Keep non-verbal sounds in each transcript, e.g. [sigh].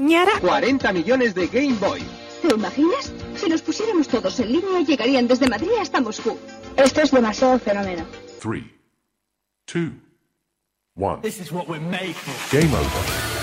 ñara? 40 millones de Game Boy. ¿Te imaginas? Si nos pusiéramos todos en línea, llegarían desde Madrid hasta Moscú. Esto es demasiado fenómeno. Three, two, one. This is what we're made for. Game over.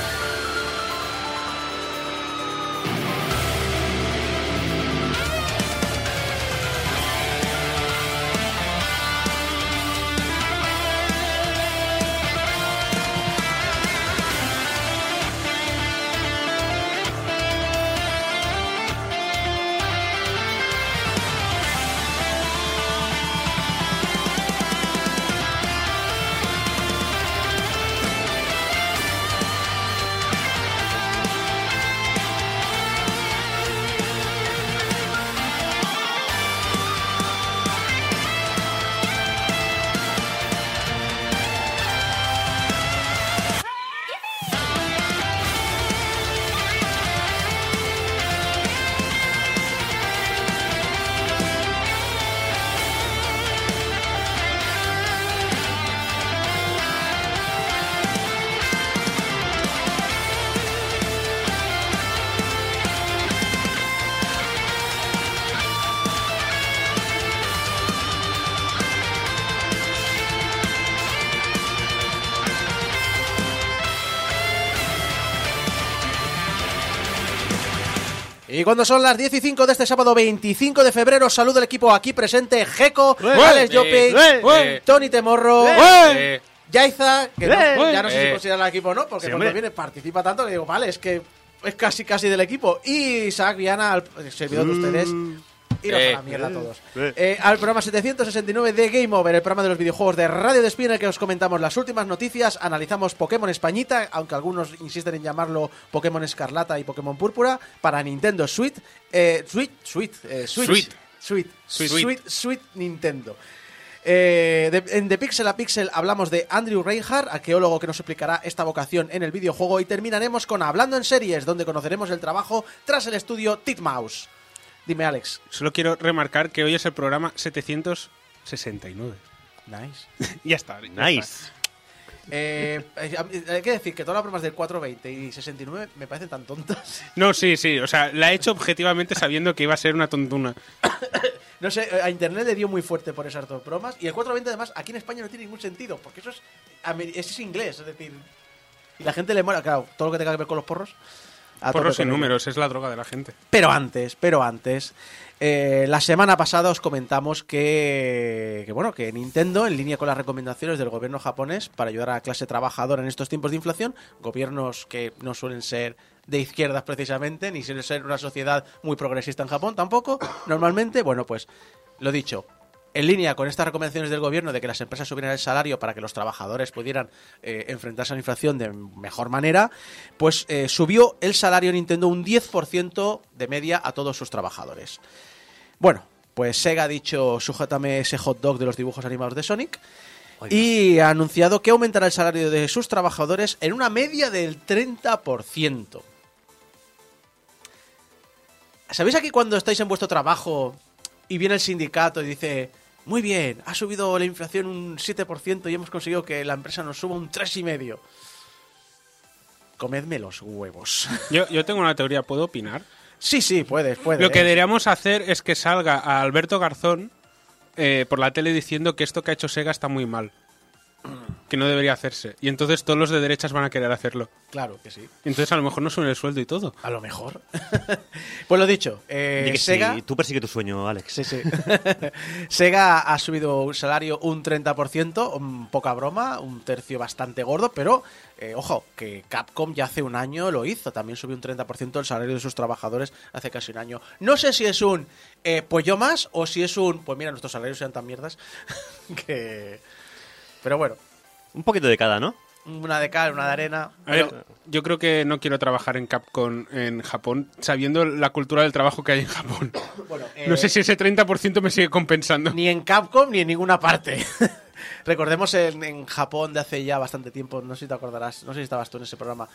Y cuando son las 10 y 5 de este sábado 25 de febrero, saludo al equipo aquí presente: Geco, Alex Jopi, Tony Temorro, Eh, Yaiza, que no- Eh. ya no sé si Eh. consideran al equipo o no, porque Sí, cuando viene participa tanto que digo, vale, es que es casi casi del equipo. Y Isaac Viana, al el servidor de ustedes. Iros Eh. a la mierda todos. Eh. Eh, al programa 769 de Game Over, el programa de los videojuegos de Radio Despí, en el que os comentamos las últimas noticias, analizamos Pokémon Españita, aunque algunos insisten en llamarlo Pokémon Escarlata y Pokémon Púrpura, para Nintendo Switch, eh, Switch, Switch, eh, Switch, Sweet. Sweet, Sweet Nintendo. Eh, de- en De Pixel a Pixel hablamos de Andrew Reinhardt, arqueólogo que nos explicará esta vocación en el videojuego, y terminaremos con Hablando en Series, donde conoceremos el trabajo tras el estudio Titmouse. Dime, Alex. Solo quiero remarcar que hoy es el programa 769. Nice. [laughs] ya está. ya Nice. está. Eh, eh, hay que decir que todas las bromas del 420 y 69 me parecen tan tontas. No, sí, sí. O sea, la he hecho objetivamente sabiendo que iba a ser una tontuna. [coughs] No sé, a internet le dio muy fuerte por esas dos bromas. Y el 420, además, aquí en España no tiene ningún sentido, porque eso es, eso es inglés, es decir. Y la gente le mola, claro, todo lo que tenga que ver con los porros. Porros ello. números, es la droga de la gente. Pero antes, pero antes. eh, la semana pasada os comentamos que, que, bueno, que Nintendo, en línea con las recomendaciones del gobierno japonés para ayudar a la clase trabajadora en estos tiempos de inflación, gobiernos que no suelen ser de izquierdas precisamente, ni suelen ser una sociedad muy progresista en Japón tampoco, [coughs] normalmente, bueno, pues lo dicho, en línea con estas recomendaciones del gobierno de que las empresas subieran el salario para que los trabajadores pudieran eh, enfrentarse a la inflación de mejor manera, pues eh, subió el salario Nintendo un 10% de media a todos sus trabajadores. Bueno, pues Sega ha dicho, sujétame ese hot dog de los dibujos animados de Sonic. Y ha anunciado que aumentará el salario de sus trabajadores en una media del 30%. ¿Sabéis aquí cuando estáis en vuestro trabajo y viene el sindicato y dice, muy bien, ha subido la inflación un 7% y hemos conseguido que la empresa nos suba un 3,5%? Comedme los huevos. [laughs] Yo, yo tengo una teoría, ¿puedo opinar? sí, sí, puedes, puedes. Lo que ¿eh? deberíamos hacer es que salga a Alberto Garzón eh, por la tele diciendo que esto que ha hecho Sega está muy mal. Que no debería hacerse. Y entonces todos los de derechas van a querer hacerlo. Claro que sí. Y entonces a lo mejor no suben el sueldo y todo. A lo mejor. [laughs] pues lo dicho, eh, que Sega... sí, tú persigue tu sueño, Alex. Sí, sí. [laughs] Sega ha subido un salario un 30%, un poca broma, un tercio bastante gordo, pero eh, ojo, que Capcom ya hace un año lo hizo, también subió un 30% el salario de sus trabajadores hace casi un año. No sé si es un eh, pues yo más o si es un pues mira, nuestros salarios sean tan mierdas [laughs] que... Pero bueno, Un poquito de cada, ¿no? una de cal, una de arena. A ver, yo creo que no quiero trabajar en Capcom en Japón sabiendo la cultura del trabajo que hay en Japón. Bueno, No eh, sé si ese 30% me sigue compensando. Ni en Capcom ni en ninguna parte. [laughs] Recordemos en, en Japón de hace ya bastante tiempo, no sé si te acordarás, no sé si estabas tú en ese programa,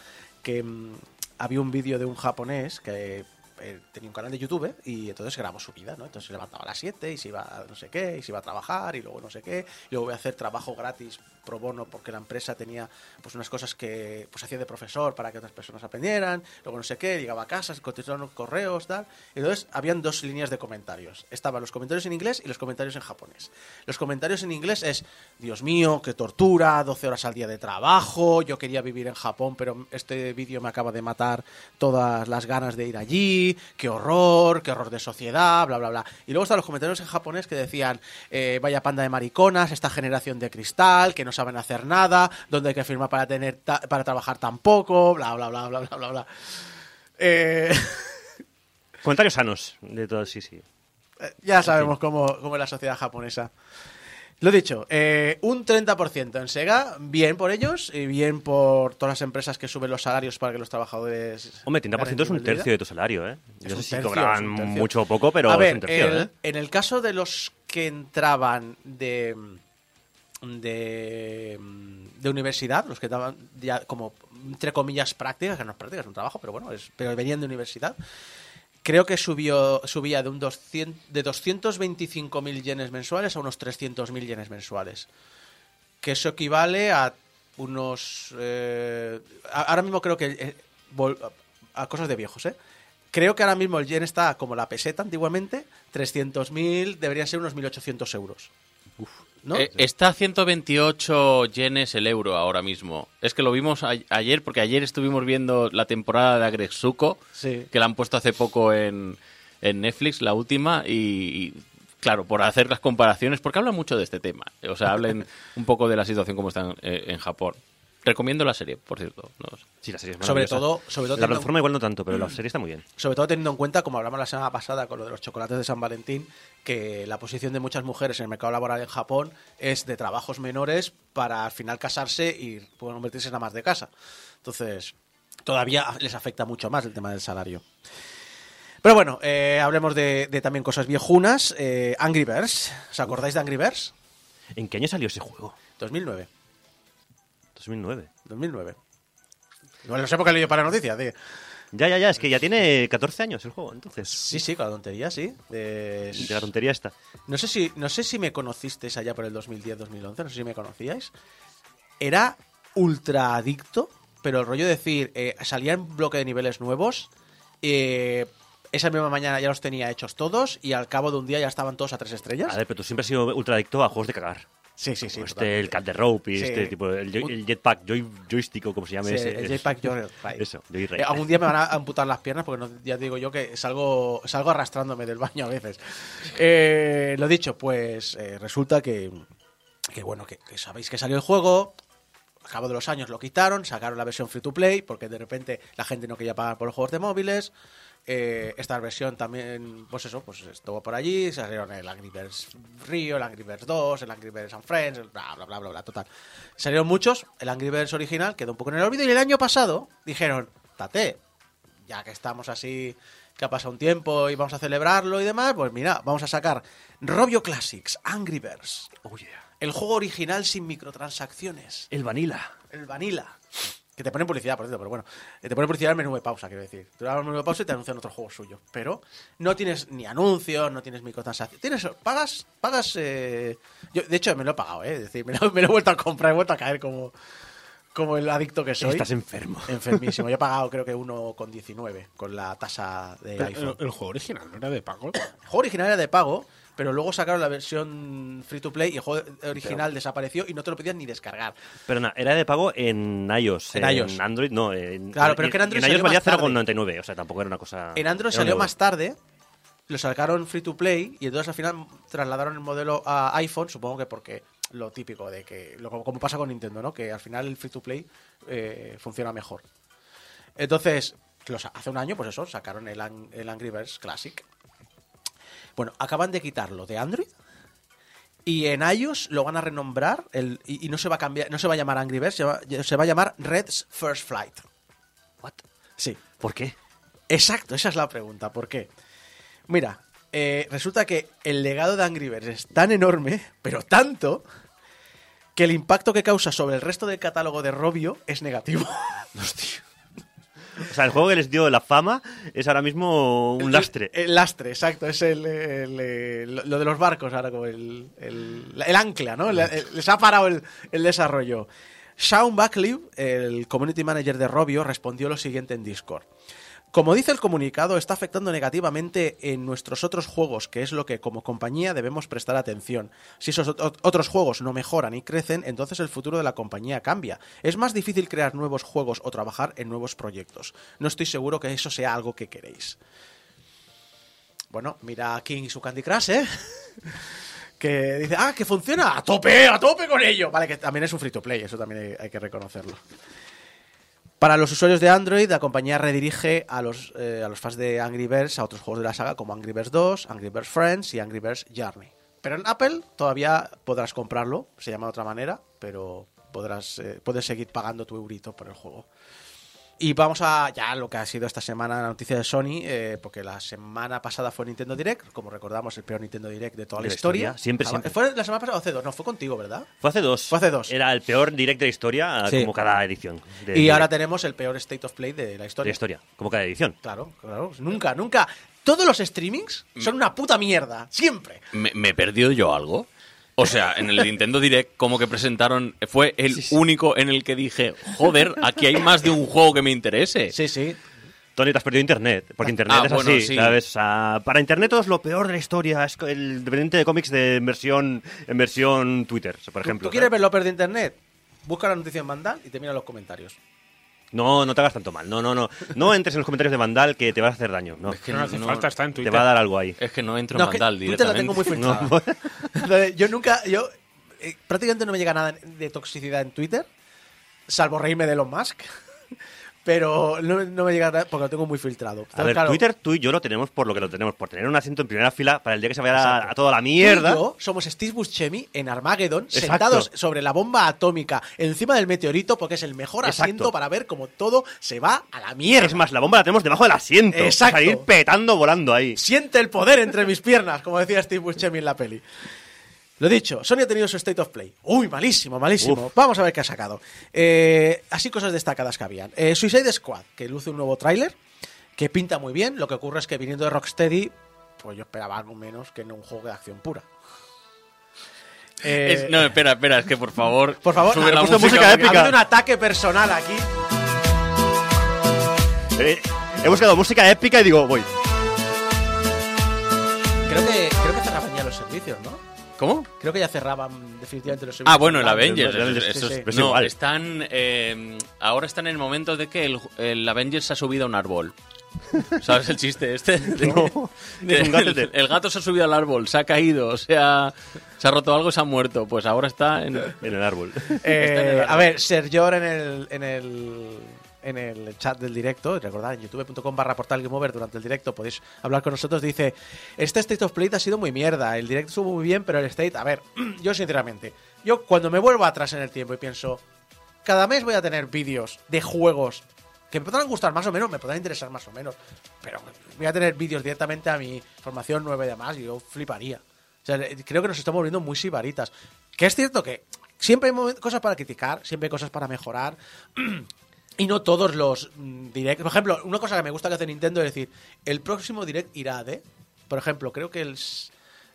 que mm, había un vídeo de un japonés que eh, tenía un canal de YouTube y entonces grabó su vida, ¿no? Entonces se levantaba a las 7 y se iba a no sé qué, y se iba a trabajar y luego no sé qué, y luego voy a hacer trabajo gratis pro bono porque la empresa tenía pues unas cosas que pues hacía de profesor para que otras personas aprendieran, luego no sé qué, llegaba a casa, contestaban correos, tal. Entonces habían dos líneas de comentarios. Estaban los comentarios en inglés y los comentarios en japonés. Los comentarios en inglés es, Dios mío, qué tortura, 12 horas al día de trabajo, yo quería vivir en Japón, pero este vídeo me acaba de matar todas las ganas de ir allí, qué horror, qué horror de sociedad, bla, bla, bla. Y luego están los comentarios en japonés que decían, eh, vaya panda de mariconas, esta generación de cristal, que no saben hacer nada, donde hay que firmar para, tener ta- para trabajar tan poco, bla, bla, bla, bla, bla, bla, bla. Eh, [laughs] Comentarios sanos de todo, sí, sí. ya sabemos cómo, cómo es la sociedad japonesa. Lo dicho, eh, un 30% en Sega, bien por ellos y bien por todas las empresas que suben los salarios para que los trabajadores... Hombre, 30% ganen es un de tercio de tu salario, ¿eh? Es No sé si tercio, cobraban es mucho o poco, pero A es ver, un tercio, el- ¿eh? en el caso de los que entraban de de, de universidad, los que daban ya como entre comillas prácticas, que no es práctica, es un trabajo, pero bueno, es, pero venían de universidad. Creo que subió subía de un 200, de 225.000 yenes mensuales a unos 300.000 yenes mensuales. Que eso equivale a unos eh, ahora mismo creo que eh, a cosas de viejos, ¿eh? Creo que ahora mismo el yen está como la peseta antiguamente, 300.000, deberían ser unos 1.800 euros. ¿No? Eh, está a 128 yenes el euro ahora mismo. Es que lo vimos a- ayer, porque ayer estuvimos viendo la temporada de Agretsuko, Sí. que la han puesto hace poco en, en Netflix, la última, y, y, claro, por hacer las comparaciones, porque hablan mucho de este tema. O sea, hablen [laughs] un poco de la situación como está en, eh, en Japón. Recomiendo la serie, por cierto. ¿no? Sí, la serie es sobre todo, sobre todo La plataforma igual no tanto, pero la serie está muy bien. sobre todo teniendo en cuenta, como hablamos la semana pasada con lo de los chocolates de San Valentín, que la posición de muchas mujeres en el mercado laboral en Japón es de trabajos menores para al final casarse y poder convertirse en amas de casa. Entonces, todavía les afecta mucho más el tema del salario. Pero bueno, eh, hablemos de, de también cosas viejunas. Eh, Angry Birds. ¿Os acordáis de Angry Birds? ¿En qué año salió ese juego? 2009. 2009. 2009. Igual no sé por qué para noticias. de- Ya, ya, ya, es que ya tiene 14 años el juego, entonces. Sí, sí, con la tontería, sí. De- De la tontería esta. No sé si, no sé si me conocisteis allá por el 2010-2011, no sé si me conocíais. Era ultra adicto, pero el rollo de decir, eh, salía en bloque de niveles nuevos, eh, esa misma mañana ya los tenía hechos todos y al cabo de un día ya estaban todos a tres estrellas. A ver, pero tú siempre has sido ultra adicto a juegos de cagar. Sí, sí, sí. Como este, el cat de rope y Sí. este tipo, el, joy- el jetpack, joy, joystick o como se llame Sí, ese. el Jetpack Joyride. [laughs] Eso. Eh, algún día me van a amputar las piernas porque no- ya digo yo que salgo, salgo arrastrándome del baño a veces. Eh, lo dicho, pues eh, resulta que, que bueno, que, que sabéis que salió el juego, al cabo de los años lo quitaron, sacaron la versión free to play porque de repente la gente no quería pagar por los juegos de móviles. Eh, esta versión también, pues eso, pues estuvo por allí, salieron el Angry Birds Rio, el Angry Birds 2, el Angry Birds and Friends, bla, bla, bla, bla, bla, total. Salieron muchos, el Angry Birds original quedó un poco en el olvido y el año pasado dijeron, tate, ya que estamos así, que ha pasado un tiempo y vamos a celebrarlo y demás, pues mira, vamos a sacar Robio Classics, Angry Birds, Oh, yeah. el juego original sin microtransacciones, El vanilla. el Vanilla. Que te ponen publicidad, por cierto, pero bueno. eh, Te ponen publicidad en el menú de pausa, quiero decir. Tú le das al menú de pausa y te anuncian otro juego suyo. Pero no tienes ni anuncios, no tienes microtransacciones. Tienes, pagas, pagas. eh, Yo, de hecho, me lo he pagado, ¿eh? Es decir, me lo, [laughs] me lo he vuelto a comprar, he vuelto a caer como, como el adicto que soy. Estás enfermo. Enfermísimo. Yo he pagado creo que 1,19 con la tasa de Pero iPhone. el, el juego original no era de pago. El juego original era de pago, pero luego sacaron la versión free to play y el juego original desapareció y no te lo podían ni descargar. Perdona, era de pago en iOS. En iOS. Android no. En, Claro, pero es que en Android En iOS valía más tarde. 0,99, o sea, tampoco era una cosa. En Android salió más tarde, lo sacaron free to play y entonces al final trasladaron el modelo a iPhone, supongo que porque lo típico de que, lo, como pasa con Nintendo, ¿no? Que al final el free to play eh, funciona mejor. Entonces, los- hace un año, pues eso, sacaron el, el Angry Birds Classic. Bueno, acaban de quitarlo de Android y en iOS lo van a renombrar el, y, y no se va a cambiar, no se va a llamar Angry Birds, se va, se va a llamar Red's First Flight. What? Sí. ¿Por qué? Exacto, esa es la pregunta. ¿Por qué? Mira, eh, resulta que el legado de Angry Birds es tan enorme, pero tanto, que el impacto que causa sobre el resto del catálogo de Robio es negativo. [laughs] O sea, el juego que les dio la fama es ahora mismo un lastre. El, lastre, exacto. Es el, lo de los barcos ahora, como el, el, ancla, ¿no? Les ha parado el, el desarrollo. Sean Buckley, el community manager de Robio, respondió lo siguiente en Discord. Como dice el comunicado, está afectando negativamente en nuestros otros juegos, que es lo que como compañía debemos prestar atención. Si esos ot- otros juegos no mejoran y crecen, entonces el futuro de la compañía cambia. Es más difícil crear nuevos juegos o trabajar en nuevos proyectos. No estoy seguro que eso sea algo que queréis. Bueno, mira a King y su Candy Crush, ¿eh? [laughs] que dice, ah, que funciona, a tope, a tope con ello. Vale, que también es un free to play, eso también hay que reconocerlo. Para los usuarios de Android, la compañía redirige a los, eh, a los fans de Angry Birds a otros juegos de la saga como Angry Birds 2, Angry Birds Friends y Angry Birds Journey. Pero en Apple todavía podrás comprarlo, se llama de otra manera, pero podrás eh, puedes seguir pagando tu eurito por el juego. Y vamos a ya lo que ha sido esta semana la noticia de Sony, eh, porque la semana pasada fue Nintendo Direct, como recordamos, el peor Nintendo Direct de toda De la la historia. historia, siempre, Ah, siempre. ¿Fue la semana pasada o hace dos? No, fue contigo, ¿verdad? Fue hace dos. Fue hace dos. Era el peor direct de la historia, Sí. como cada edición. de- y de- ahora tenemos el peor State of Play de la de historia. la historia, como cada edición. Claro, claro. Nunca, nunca. Todos los streamings son una puta mierda. Siempre. ¿Me, me he perdido yo algo? O sea, en el Nintendo Direct, como que presentaron, fue el único en el que dije, joder, aquí hay más de un juego que me interese. Sí, sí. Tony, te has perdido internet, porque internet Ah, es bueno, así, sí. ¿sabes? O sea, para internet todo es lo peor de la historia, es el dependiente de cómics de en versión, en versión Twitter, por ¿Tú- ejemplo. ¿Tú quieres ¿sabes? ver de internet? Busca la noticia en Vandal y te mira los comentarios. No, no te hagas tanto mal, no, no, no. No entres en los comentarios de Vandal que te vas a hacer daño, no. Es que no hace falta, está en Te Twitter. va a dar algo ahí. Es que no entro No, en que Vandal Twitter la tengo muy filtrada. [laughs] Yo nunca, yo eh, prácticamente no me llega nada de toxicidad en Twitter, salvo reírme de Elon Musk. Pero no, no me llega porque lo tengo muy filtrado. A ver, claro, Twitter tú y yo lo tenemos por lo que lo tenemos, por tener un asiento en primera fila para el día que se vaya a, a toda la tú y mierda. yo somos Steve Buscemi en Armageddon, Exacto. sentados sobre la bomba atómica encima del meteorito, porque es el mejor Exacto. asiento para ver cómo todo se va a la mierda. Es más, la bomba la tenemos debajo del asiento. Exacto. Para ir petando volando ahí. Siente el poder entre mis piernas, como decía Steve Buscemi en la peli. Lo dicho, Sony ha tenido su State of Play. Uy, malísimo, malísimo. Uf. Vamos a ver qué ha sacado. Eh, así cosas destacadas que habían. Eh, Suicide Squad, que luce un nuevo tráiler, que pinta muy bien. Lo que ocurre es que viniendo de Rocksteady, pues yo esperaba algo menos que en un juego de acción pura. Eh, Es- no, espera, espera, es que por favor. por favor, sube ha la música. épica. ha habido un ataque personal aquí. Eh, he buscado música épica y digo, voy. Creo que, creo que cerraban ya los servicios, ¿no? ¿Cómo? Creo que ya cerraban definitivamente los servicios. Ah, bueno, el online. Avengers. el Avengers, eso sí, es- sí. Es no, igual. están. eh, ahora están en el momento de que el, el Avengers se ha subido a un árbol. [laughs] ¿Sabes el chiste este? No. Que Es un gato el, de- el gato se ha subido al árbol, se ha caído, o sea, se ha roto algo y se ha muerto. Pues ahora está en. En el árbol. Eh, a ver, Sergio en el, en el en el chat del directo, recordad en youtube.com barra portal durante el directo podéis hablar con nosotros, dice este State of Play ha sido muy mierda, el directo estuvo muy bien, pero el State, a ver, [clears throat] yo sinceramente, yo cuando me vuelvo atrás en el tiempo y pienso, cada mes voy a tener vídeos de juegos que me podrán gustar más o menos, me podrán interesar más o menos, pero voy a tener vídeos directamente a mi formación 9 de más y yo fliparía. O sea, creo que nos estamos volviendo muy sibaritas. Que es cierto que siempre hay cosas para criticar, siempre hay cosas para mejorar. [clears throat] Y no todos los mm, direct. Por ejemplo, una cosa que me gusta que hace Nintendo es decir, el próximo direct irá de. Por ejemplo, creo que el, s-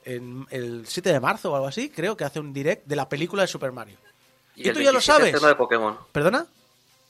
en- el 7 de marzo o algo así, creo que hace un direct de la película de Super Mario. ¿Y, el tú ya lo 27 sabes? hace uno de Pokémon. ¿Perdona?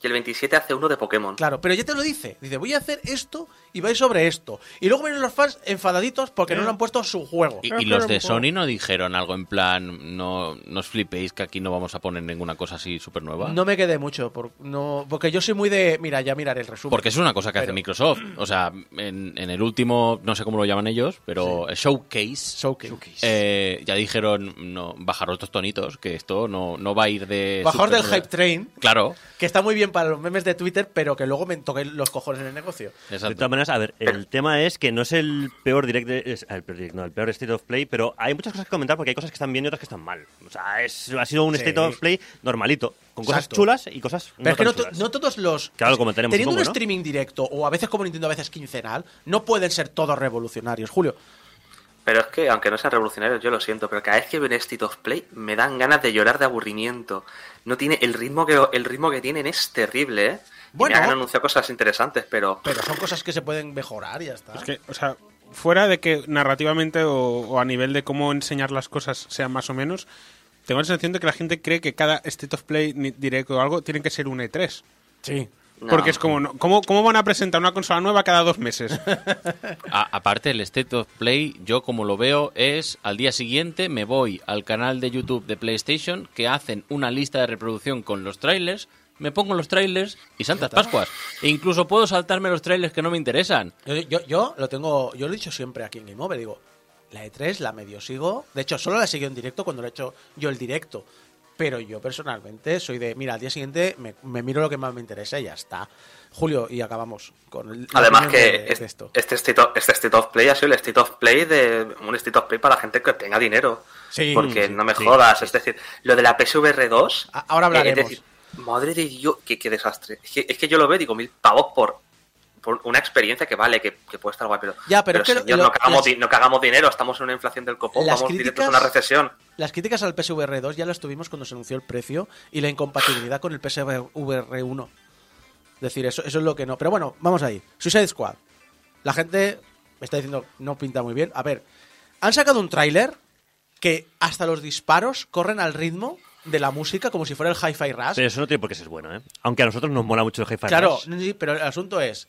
Y el 27 hace uno de Pokémon. Claro, pero ya te lo dice. Dice, voy a hacer esto y vais sobre esto. Y luego vienen los fans enfadaditos porque no le han puesto su juego. Y, y los de Sony no dijeron algo en plan, no, no os flipéis que aquí no vamos a poner ninguna cosa así súper nueva. No me quedé mucho, por- no, porque yo soy muy de... Mira, ya miraré el resumen. Porque es una cosa que hace Microsoft. O sea, en, en el último, no sé cómo lo llaman ellos, pero Showcase, Showcase. eh, ya dijeron, no, bajaros estos tonitos, que esto no, no va a ir de... Bajaos del hype train, Claro, que está muy bien para los memes de Twitter, pero que luego me toquen los cojones en el negocio. De exacto. todas a ver, el tema es que no es el peor direct, de- es- el peor direct, no, el peor State of Play, pero hay muchas cosas que comentar porque hay cosas que están bien y otras que están mal. O sea, es, ha sido un Sí. State of Play normalito, con cosas Exacto. chulas y cosas Pero es que tan no, chulas. no todos los... Claro, lo comentaremos, Teniendo supongo, un ¿no? streaming directo, o a veces como Nintendo, a veces quincenal, no pueden ser todos revolucionarios. Julio, Pero es que, aunque no sean revolucionarios, yo lo siento, pero cada vez que veo un State of Play me dan ganas de llorar de aburrimiento. No tiene el ritmo que el ritmo que tienen es terrible, ¿eh? Bueno. han anunciado cosas interesantes, pero Pero son cosas que se pueden mejorar y ya está. Es que, o sea, fuera de que narrativamente o, o a nivel de cómo enseñar las cosas sean más o menos, tengo la sensación de que la gente cree que cada State of Play directo o algo tiene que ser un E3. Sí. no. Porque es como, no- ¿cómo, ¿cómo van a presentar una consola nueva cada dos meses? [laughs] A- aparte, el State of Play, yo como lo veo, es al día siguiente me voy al canal de YouTube de PlayStation que hacen una lista de reproducción con los trailers, me pongo los trailers y Santas Pascuas. E incluso puedo saltarme los trailers que no me interesan. Yo, yo, yo lo tengo, yo lo he dicho siempre aquí en Game Over, digo, la E3 la medio sigo, de hecho solo la he seguido en directo cuando lo he hecho yo el directo, pero yo personalmente soy de, mira, al día siguiente me, me miro lo que más me interesa y ya está. Julio, y acabamos con el... la Además que de- es- de esto. este, state of, este State of Play ha sido el State of Play de un State of Play para gente que tenga dinero. Sí, porque sí, no me sí, jodas, es decir, lo de la PSVR 2... A- ahora hablaremos. eh, es decir, madre de Dios, qué, qué desastre. Es que, es que yo lo veo, digo, mil pavos por, por una experiencia que vale, que, que puede estar guay, pero... Ya, pero es que lo- señor, lo- no, cagamos, las- no cagamos dinero, estamos en una inflación del copón, vamos directos a una recesión. Las críticas al PSVR 2 ya las tuvimos cuando se anunció el precio y la incompatibilidad con el PSVR 1. Es decir, eso, eso es lo que no. Pero bueno, vamos ahí. Suicide Squad. La gente me está diciendo no pinta muy bien. A ver, han sacado un tráiler que hasta los disparos corren al ritmo de la música como si fuera el Hi-Fi Rush. Pero eso no tiene por qué ser bueno, ¿eh? Aunque a nosotros nos mola mucho el Hi-Fi Claro, Rush. no, sí, pero el asunto es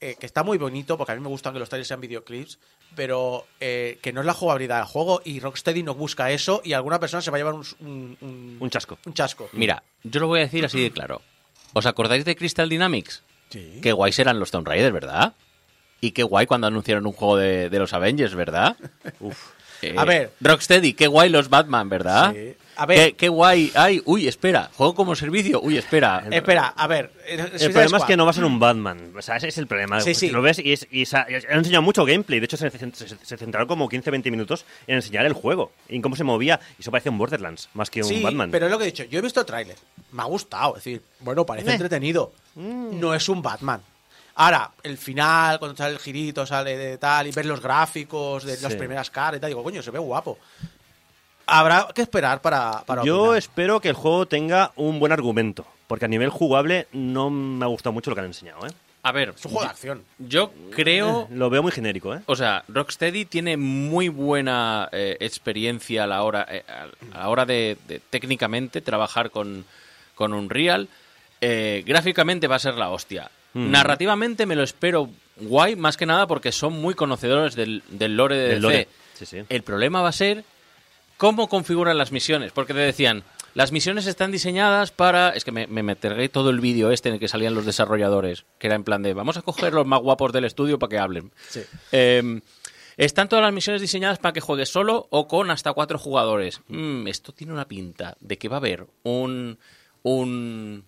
eh, que está muy bonito, porque a mí me gustan que los trailers sean videoclips, pero eh, que no es la jugabilidad del juego y Rocksteady no busca eso y alguna persona se va a llevar un, un, un- Un chasco. un chasco. Mira, yo lo voy a decir así de claro. ¿Os acordáis de Crystal Dynamics? Sí. Qué guays eran los Tomb Raider, ¿verdad? Y qué guay cuando anunciaron un juego de, de los Avengers, ¿verdad? [laughs] Uf. Eh, A ver. Rocksteady, qué guay los Batman, ¿verdad? Sí. A ver. Qué, qué guay. Ay, uy, espera. Juego como servicio. Uy, espera. Espera, a ver. eh, El problema es que no va a ser un Batman. O sea, ese es el problema. Sí, sí. Lo ves y, es, y esa- han enseñado mucho gameplay. De hecho, se, se- se centraron como 15-20 minutos en enseñar el juego. Y en cómo se movía. Y eso parecía un Borderlands, más que Sí, un Batman. pero es lo que he dicho. Yo he visto el tráiler. Me ha gustado. Es decir, bueno, parece Eh. entretenido. Mm. No es un Batman. Ahora, el final, cuando sale el girito, sale de tal, y ver los gráficos de las Sí. primeras caras y tal, digo, coño, se ve guapo. Habrá que esperar para, para Yo opinar. espero que el juego tenga un buen argumento. Porque a nivel jugable no me ha gustado mucho lo que han enseñado, ¿eh? A ver, Es un juego de acción. yo creo... Lo veo muy genérico, ¿eh? O sea, Rocksteady tiene muy buena eh, experiencia a la hora, eh, a la hora de, de técnicamente trabajar con, con Unreal. Eh, gráficamente va a ser la hostia. Mm. Narrativamente me lo espero guay, más que nada porque son muy conocedores del, del lore de Del DC. lore. Sí, sí. El problema va a ser cómo configuran las misiones, porque te decían, las misiones están diseñadas para... Es que me, me meteré todo el vídeo este en el que salían los desarrolladores, que era en plan de, vamos a coger los más guapos del estudio para que hablen. Sí. Eh, están todas las misiones diseñadas para que juegues solo o con hasta cuatro jugadores. Mm, esto tiene una pinta de que va a haber un... un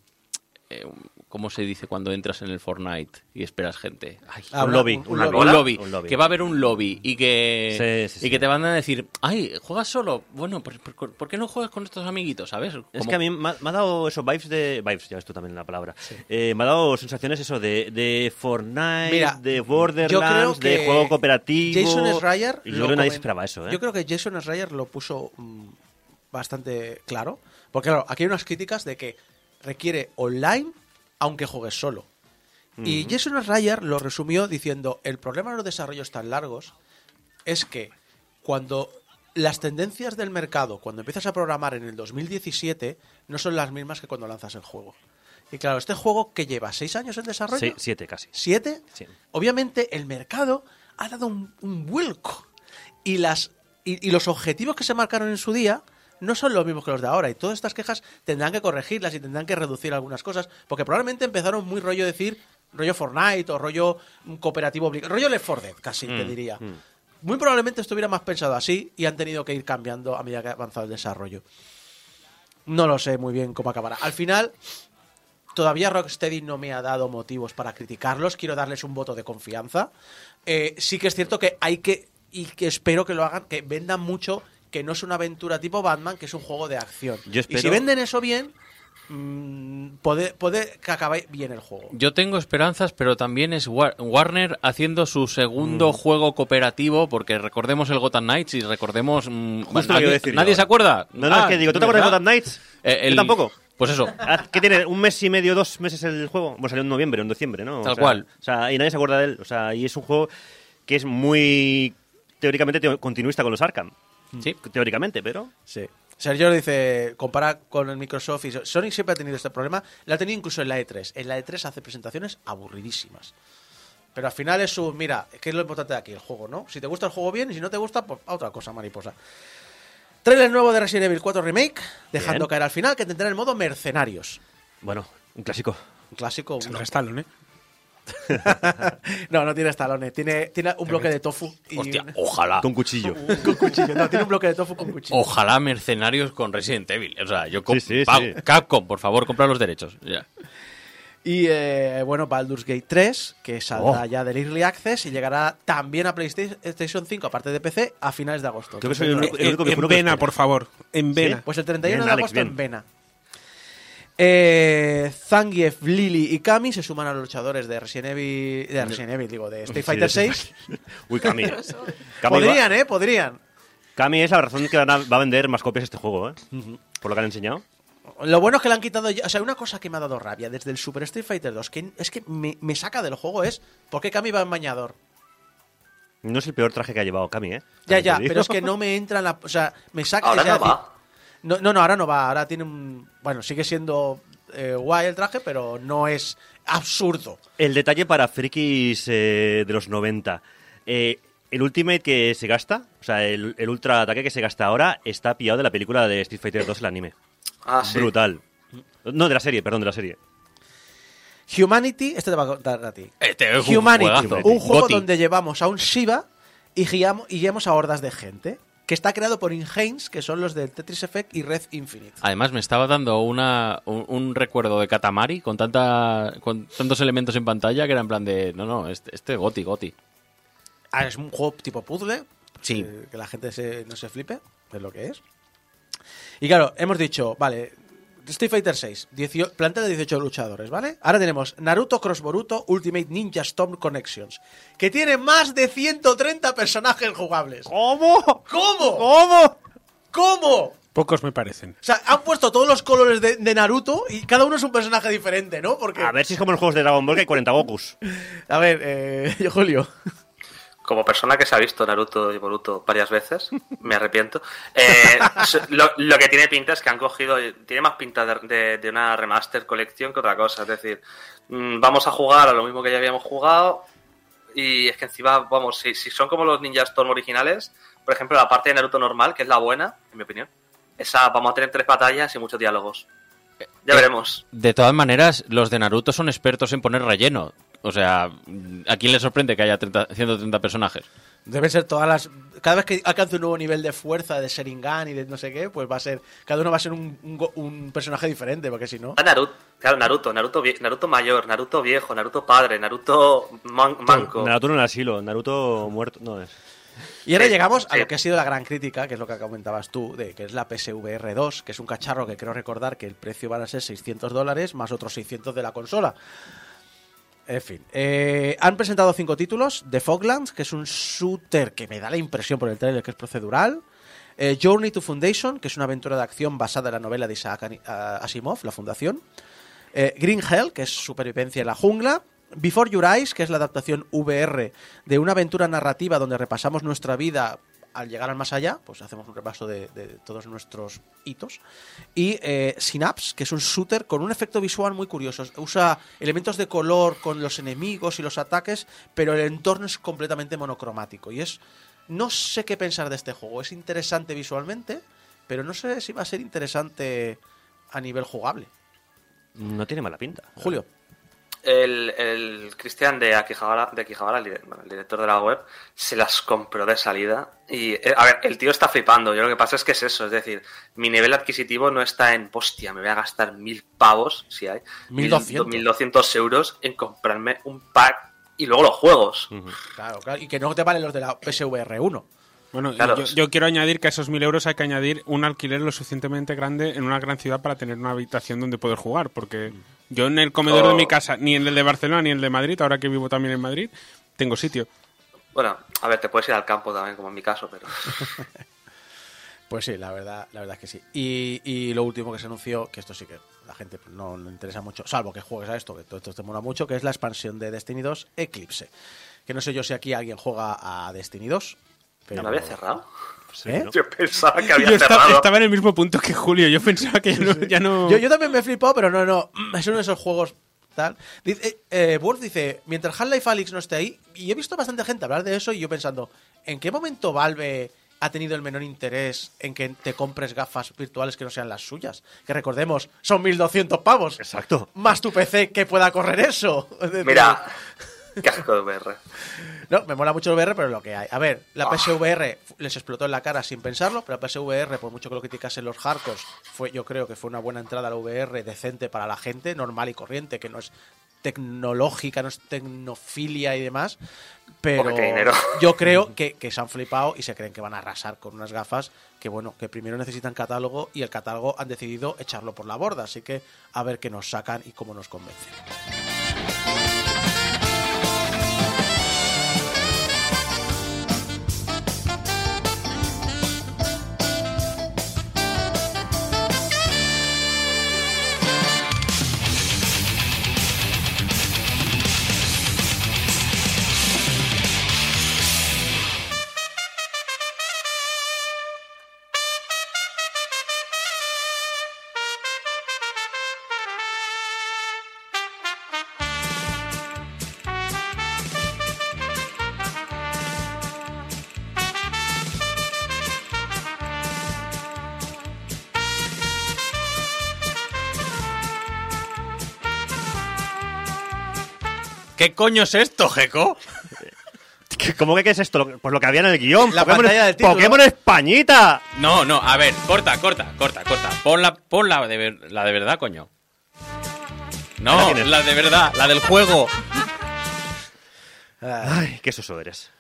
eh, un- ¿Cómo se dice cuando entras en el Fortnite y esperas gente? Ay, Ah, un una- lobby. un- lobby, lobby. un lobby, Un lobby. que va a haber un lobby y que Sí, sí, y sí. que te van a decir, ay, juegas solo, bueno, ¿por, por- por qué no juegas con estos amiguitos, sabes? Es Como- que a mí me ha, me ha dado eso, vibes de... Vibes, ya ves tú también la palabra. Eh, me ha dado sensaciones eso de, de Fortnite, Mira, de Borderlands, de juego cooperativo... Jason Schreier yo creo que nadie esperaba eso, ¿eh? Yo creo que Jason Schreier lo puso mm, bastante claro. Porque claro, aquí hay unas críticas de que requiere online aunque juegues solo. Y Jason Schreier lo resumió diciendo, el problema de los desarrollos tan largos es que cuando las tendencias del mercado, cuando empiezas a programar en el 2017, no son las mismas que cuando lanzas el juego. Y claro, este juego que lleva seis años en desarrollo, Sí, siete casi. ¿Siete? Sí. Obviamente el mercado ha dado un, un vuelco. Y, las, y, y los objetivos que se marcaron en su día no son los mismos que los de ahora. Y todas estas quejas tendrán que corregirlas y tendrán que reducir algunas cosas. Porque probablemente empezaron muy rollo decir, rollo Fortnite o rollo mm, cooperativo, rollo Left 4 Dead, casi te Mm, diría. Muy probablemente estuviera más pensado así y han tenido que ir cambiando a medida que ha avanzado el desarrollo. No lo sé muy bien cómo acabará. Al final, todavía Rocksteady no me ha dado motivos para criticarlos. Quiero darles un voto de confianza. Eh, sí que es cierto que hay que, y que espero que lo hagan, que vendan mucho, que no es una aventura tipo Batman, que es un juego de acción. Yo Y si venden eso bien, mm, puede, puede que acabe bien el juego. Yo tengo esperanzas, pero también es War- Warner haciendo su segundo juego cooperativo, porque recordemos el Gotham Knights y recordemos... mm, Justo lo que ¿nadie, decir se acuerda? No, no, Ah, es que digo, ¿tú te acuerdas de. Gotham Knights? Eh, Yo tampoco. Pues eso, [laughs] Ah, ¿Qué tiene? ¿Un mes y medio, dos meses el juego? Bueno, salió en noviembre, en diciembre, ¿no? O Tal sea, cual. O sea, y nadie se acuerda de él. O sea, y es un juego que es muy teóricamente continuista con los Arkham. Sí. Teóricamente, pero... Sí. Sergio dice, compara con el Microsoft y Sonic siempre ha tenido este problema. Lo ha tenido incluso en la E3. En la E3 hace presentaciones aburridísimas. Pero al final es su, mira, ¿qué es lo importante de aquí? El juego, ¿no? Si te gusta el juego bien y si no te gusta, pues a otra cosa, mariposa. Trailer nuevo de Resident Evil 4 Remake, dejando Bien. caer al final que tendrá el modo mercenarios. Bueno, un clásico. Un clásico. Uno. Stallone, ¿eh? [laughs] no, no tiene estalones. Tiene, tiene un bloque de tofu. Y Hostia, ojalá. Con cuchillo. [laughs] con cuchillo. No, tiene un bloque de tofu con cuchillo. Ojalá mercenarios con Resident Evil. O sea, yo Sí, sí, pa- sí. Capcom, por favor, compra los derechos. Ya. Y eh, bueno, Baldur's Gate 3, que saldrá Oh. ya del Early Access y llegará también a PlayStation 5, aparte de PC, a finales de agosto. Creo que soy el único, el En, único en videojuego que Vena, por favor. En Vena. Pues el 31 Bien, de Alex, agosto bien. en Vena. Eh, Zangief, Lily y Kami se suman a los luchadores de Resident Evil, de Resident Evil, digo, de Street [laughs] Fighter. 6. Uy, [laughs] va- Podrían, ¿eh? Podrían. Cami es la razón que van a- va a vender más copias este juego, ¿eh? Por lo que han enseñado. Lo bueno es que le han quitado ya. O sea, una cosa que me ha dado rabia desde el Super Street Fighter 2, que es que me, me saca del juego, es ¿por qué Kami va en bañador? No es el peor traje que ha llevado Cami, ¿eh? Ya, ya, pero es que no me entra en la. O sea, me saca. [laughs] Ahora o sea, no decir- va. No, no, no, ahora no va. Ahora tiene un. Bueno, sigue siendo eh, guay el traje, pero no es absurdo. El detalle para frikis eh, de los 90. Eh, el ultimate que se gasta, o sea, el, el ultra ataque que se gasta ahora, está pillado de la película de Street Fighter 2, el anime. Ah, sí. Brutal. No, de la serie, perdón, de la serie. Humanity, este te va a contar a ti. Este es Humanity, un juego Goti. donde llevamos a un Shiva y guiamos, y guiamos a hordas de gente. Que está creado por Inhanes, que son los del Tetris Effect y Red Infinite. Además, me estaba dando una, un, un recuerdo de Katamari con, tanta, con tantos elementos en pantalla que era en plan de. No, no, este, este Goti, Goti. Ah, es un juego tipo puzzle. Sí. eh, que la gente se- no se flipe, es lo que es. Y claro, hemos dicho, vale, Street Fighter 6, plantel de 18 luchadores, ¿vale? Ahora tenemos Naruto Cross Boruto Ultimate Ninja Storm Connections, que tiene más de 130 personajes jugables. ¿Cómo? ¿Cómo? ¿Cómo? ¿Cómo? Pocos me parecen. O sea, han puesto todos los colores de, de Naruto y cada uno es un personaje diferente, ¿no? Porque, A ver si es como en los juegos de Dragon Ball que hay 40 Gokus. a ver, eh, [laughs] yo, Julio. Como persona que se ha visto Naruto y Boruto varias veces, [laughs] me arrepiento. eh, lo que tiene pinta es que han cogido. Tiene más pinta de, de- de una remaster colección que otra cosa. Es decir, mm, vamos a jugar a lo mismo que ya habíamos jugado. Y es que encima, vamos, si, si son como los Ninja Storm originales, por ejemplo, la parte de Naruto normal, que es la buena, en mi opinión, esa vamos a tener tres batallas y muchos diálogos. Ya Eh, veremos. De todas maneras, los de Naruto son expertos en poner relleno. O sea, ¿a quién le sorprende que haya 30 130 personajes? Deben ser todas las. Cada vez que alcance un nuevo nivel de fuerza, de Sharingan y de no sé qué, pues va a ser. Cada uno va a ser un, un go- un personaje diferente, porque si no. Ah, Naruto, claro, Naruto, Naruto, vie- Naruto mayor, Naruto viejo, Naruto padre, Naruto man- manco. Naruto en el asilo, Naruto muerto. No es. Y ahora llegamos a lo que ha sido la gran crítica, que es lo que comentabas tú, de que es la PSVR 2, que es un cacharro que creo recordar que el precio van a ser 600 dólares más otros 600 de la consola. En fin, eh, han presentado cinco títulos: The Foglands, que es un shooter que me da la impresión por el trailer que es procedural. eh, Journey to Foundation, que es una aventura de acción basada en la novela de Isaac Asimov, La Fundación. Eh, Green Hell, que es supervivencia en la jungla. Before Your Eyes, que es la adaptación VR de una aventura narrativa donde repasamos nuestra vida al llegar al más allá, pues hacemos un repaso de, de todos nuestros hitos. Y eh, Synapse, que es un shooter con un efecto visual muy curioso. Usa elementos de color con los enemigos y los ataques, pero el entorno es completamente monocromático. Y es. No sé qué pensar de este juego. Es interesante visualmente, pero no sé si va a ser interesante a nivel jugable. No tiene mala pinta. Julio. El, el Cristian de Akihabara, de Akihabara el, dire- bueno, el director de la web, se las compró de salida. Y, eh, a ver, el tío está flipando. Yo lo que pasa es que es eso. Es decir, mi nivel adquisitivo no está en, hostia, me voy a gastar mil pavos, si hay. 1200. Mil doscientos euros en comprarme un pack y luego los juegos. Claro, claro. Y que no te valen los de la PSVR 1. Bueno, Claro. yo, yo quiero añadir que a esos mil euros hay que añadir un alquiler lo suficientemente grande en una gran ciudad para tener una habitación donde poder jugar. Porque yo en el comedor de Oh. mi casa, ni en el de Barcelona ni en el de Madrid, ahora que vivo también en Madrid, tengo sitio. Bueno, a ver, te puedes ir al campo también, como en mi caso, pero. [laughs] Pues sí, la verdad, la verdad es que sí. Y, y lo último que se anunció, que esto sí que la gente no le interesa mucho, salvo que juegues a esto, que todo esto te mola mucho, que es la expansión de Destiny 2 Eclipse. Que no sé yo si aquí alguien juega a Destiny 2. Pero... ¿No lo había cerrado? ¿Eh? Yo pensaba que [laughs] había Yo esta- cerrado. estaba en el mismo punto que Julio. Yo pensaba que ya no. ya no- Yo, yo también me he flipado, pero no, no. Es uno de esos juegos tal. Dice, eh, eh, Wolf dice, mientras Half-Life Alyx no esté ahí, y he visto bastante gente hablar de eso y yo pensando, ¿en qué momento Valve ha tenido el menor interés en que te compres gafas virtuales que no sean las suyas? Que recordemos, son 1200 pavos. Exacto. Más tu PC que pueda correr eso. Mira, [laughs] [laughs] casco de VR. No, me mola mucho el VR, pero lo que hay. A ver, la PSVR les explotó en la cara sin pensarlo, pero la PSVR, por mucho que lo criticasen los hardcores, fue, yo creo que fue una buena entrada a la VR decente para la gente, normal y corriente, que no es tecnológica, no es tecnofilia y demás. Pero [laughs] yo creo que, que se han flipado y se creen que van a arrasar con unas gafas que, bueno, que primero necesitan catálogo y el catálogo han decidido echarlo por la borda. Así que a ver qué nos sacan y cómo nos convencen. Coño es esto, Geco? ¿Qué- ¿Cómo que qué es esto? Pues lo que había en el guion. La Pokémon, pantalla del título. Pokémon Españita. No, no, a ver, corta, corta, corta, corta. Pon la, pon la de, ver- la de verdad, coño. No, la de verdad, la del juego. Ay, qué soso eres.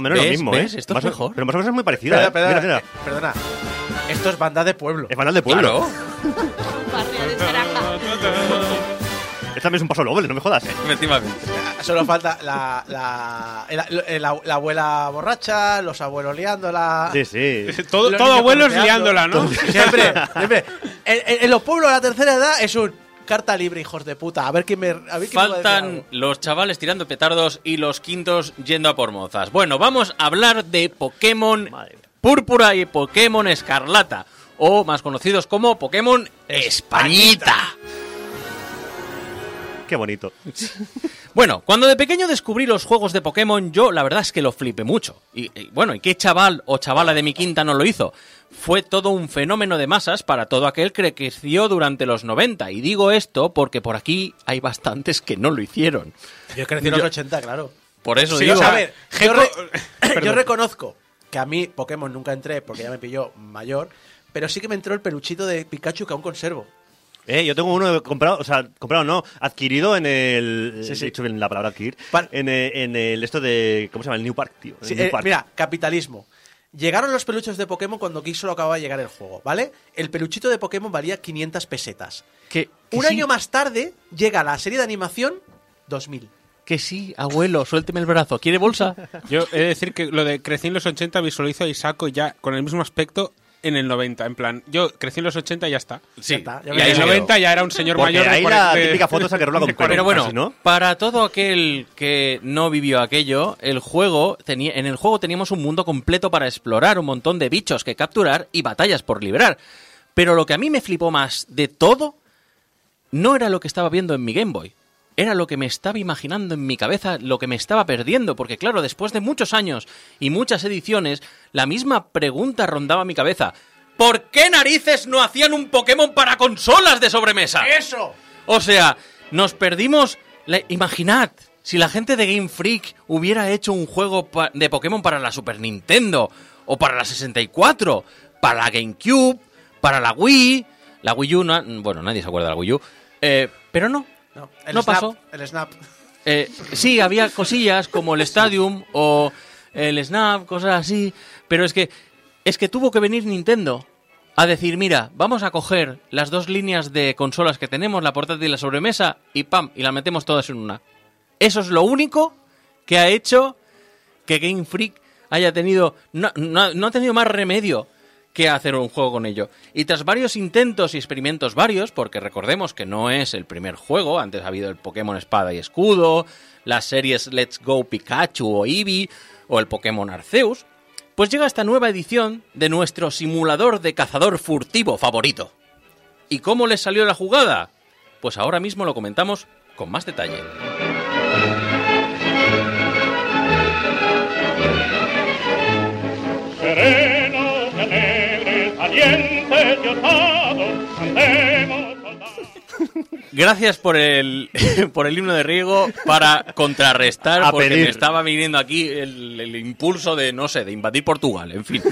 O menos lo mismo, ¿Ves? ¿eh? Esto es Más o- mejor. Pero más o menos es muy parecida, Perdona, ¿eh? perdona, Mira, mira. eh, perdona. Esto es banda de pueblo. Es banal de pueblo. Claro, Barrio de Saranja. Este también es un paso doble, no me jodas. efectivamente. Solo falta la, la, el- el- la- la abuela borracha, los abuelos liándola. Sí, sí. todo todo abuelos liándola, ¿no? Siempre, [laughs] siempre. En, en- en los pueblos de la tercera edad es un carta libre, hijos de puta. A ver quién me. A ver quién me va a decir Faltan los chavales tirando petardos y los quintos yendo a por mozas. Bueno, vamos a hablar de Pokémon. Púrpura y Pokémon Escarlata, o más conocidos como Pokémon Españita. Qué bonito. [laughs] Bueno, cuando de pequeño descubrí los juegos de Pokémon, yo la verdad es que lo flipé mucho. Y, y, bueno, ¿y qué chaval o chavala de mi quinta no lo hizo? Fue todo un fenómeno de masas para todo aquel que creció durante los 90. Y digo esto porque por aquí hay bastantes que no lo hicieron. Yo crecí en los 80, claro. Por eso Sí, digo... o sea, a ver, [laughs] yo, re- [coughs] yo reconozco que a mí Pokémon nunca entré porque ya me pilló mayor, pero sí que me entró el peluchito de Pikachu que aún conservo. Eh, yo tengo uno comprado, o sea, comprado no, adquirido en el. Sí, sí. He dicho bien la palabra adquirir. Par- En, eh, en el esto de. ¿Cómo se llama? El New Park, tío. Sí, New eh, Park. mira, capitalismo. Llegaron los peluches de Pokémon cuando aquí solo acababa de llegar el juego, ¿vale? El peluchito de Pokémon valía 500 pesetas. Que, que Un sí, año más tarde llega la serie de animación 2000. Que sí, abuelo, suélteme el brazo. ¿Quiere bolsa? Yo he de decir que lo de crecí en los 80 visualizo a Isako ya con el mismo aspecto en el 90. En plan, yo crecí en los 80 y ya está. Sí, está, ya y en el se quedó. 90 ya era un señor Porque mayor ahí la 40 de- típica foto que con pelo. Pero bueno, casi, ¿no? para todo aquel que no vivió aquello, el juego tenía, en el juego teníamos un mundo completo para explorar, un montón de bichos que capturar y batallas por librar. Pero lo que a mí me flipó más de todo no era lo que estaba viendo en mi Game Boy. Era lo que me estaba imaginando en mi cabeza, lo que me estaba perdiendo, porque claro, después de muchos años y muchas ediciones, la misma pregunta rondaba mi cabeza. ¿Por qué narices no hacían un Pokémon para consolas de sobremesa? ¡Eso! O sea, nos perdimos. la- imaginad, si la gente de Game Freak hubiera hecho un juego de Pokémon para la Super Nintendo, o para la 64, para la GameCube, para la Wii. La Wii U, no- bueno, nadie se acuerda de la Wii U. eh, pero no. No, el No snap, pasó. El snap. Eh, sí, había cosillas como el Stadium o el Snap, cosas así, pero es que es que tuvo que venir Nintendo a decir, mira, vamos a coger las dos líneas de consolas que tenemos, la portátil y la sobremesa, y pam, y las metemos todas en una. Eso es lo único que ha hecho que Game Freak haya tenido, no, no- no ha tenido más remedio que hacer un juego con ello. Y tras varios intentos y experimentos varios, porque recordemos que no es el primer juego, antes ha habido el Pokémon Espada y Escudo, las series Let's Go Pikachu o Eevee, o el Pokémon Arceus, pues llega esta nueva edición de nuestro simulador de cazador furtivo favorito. ¿Y cómo les salió la jugada? Pues ahora mismo lo comentamos con más detalle. Gracias por el, [laughs] por el himno de Riego para contrarrestar, A porque pedir. me estaba viniendo aquí el, el impulso de, no sé, de invadir Portugal, en fin.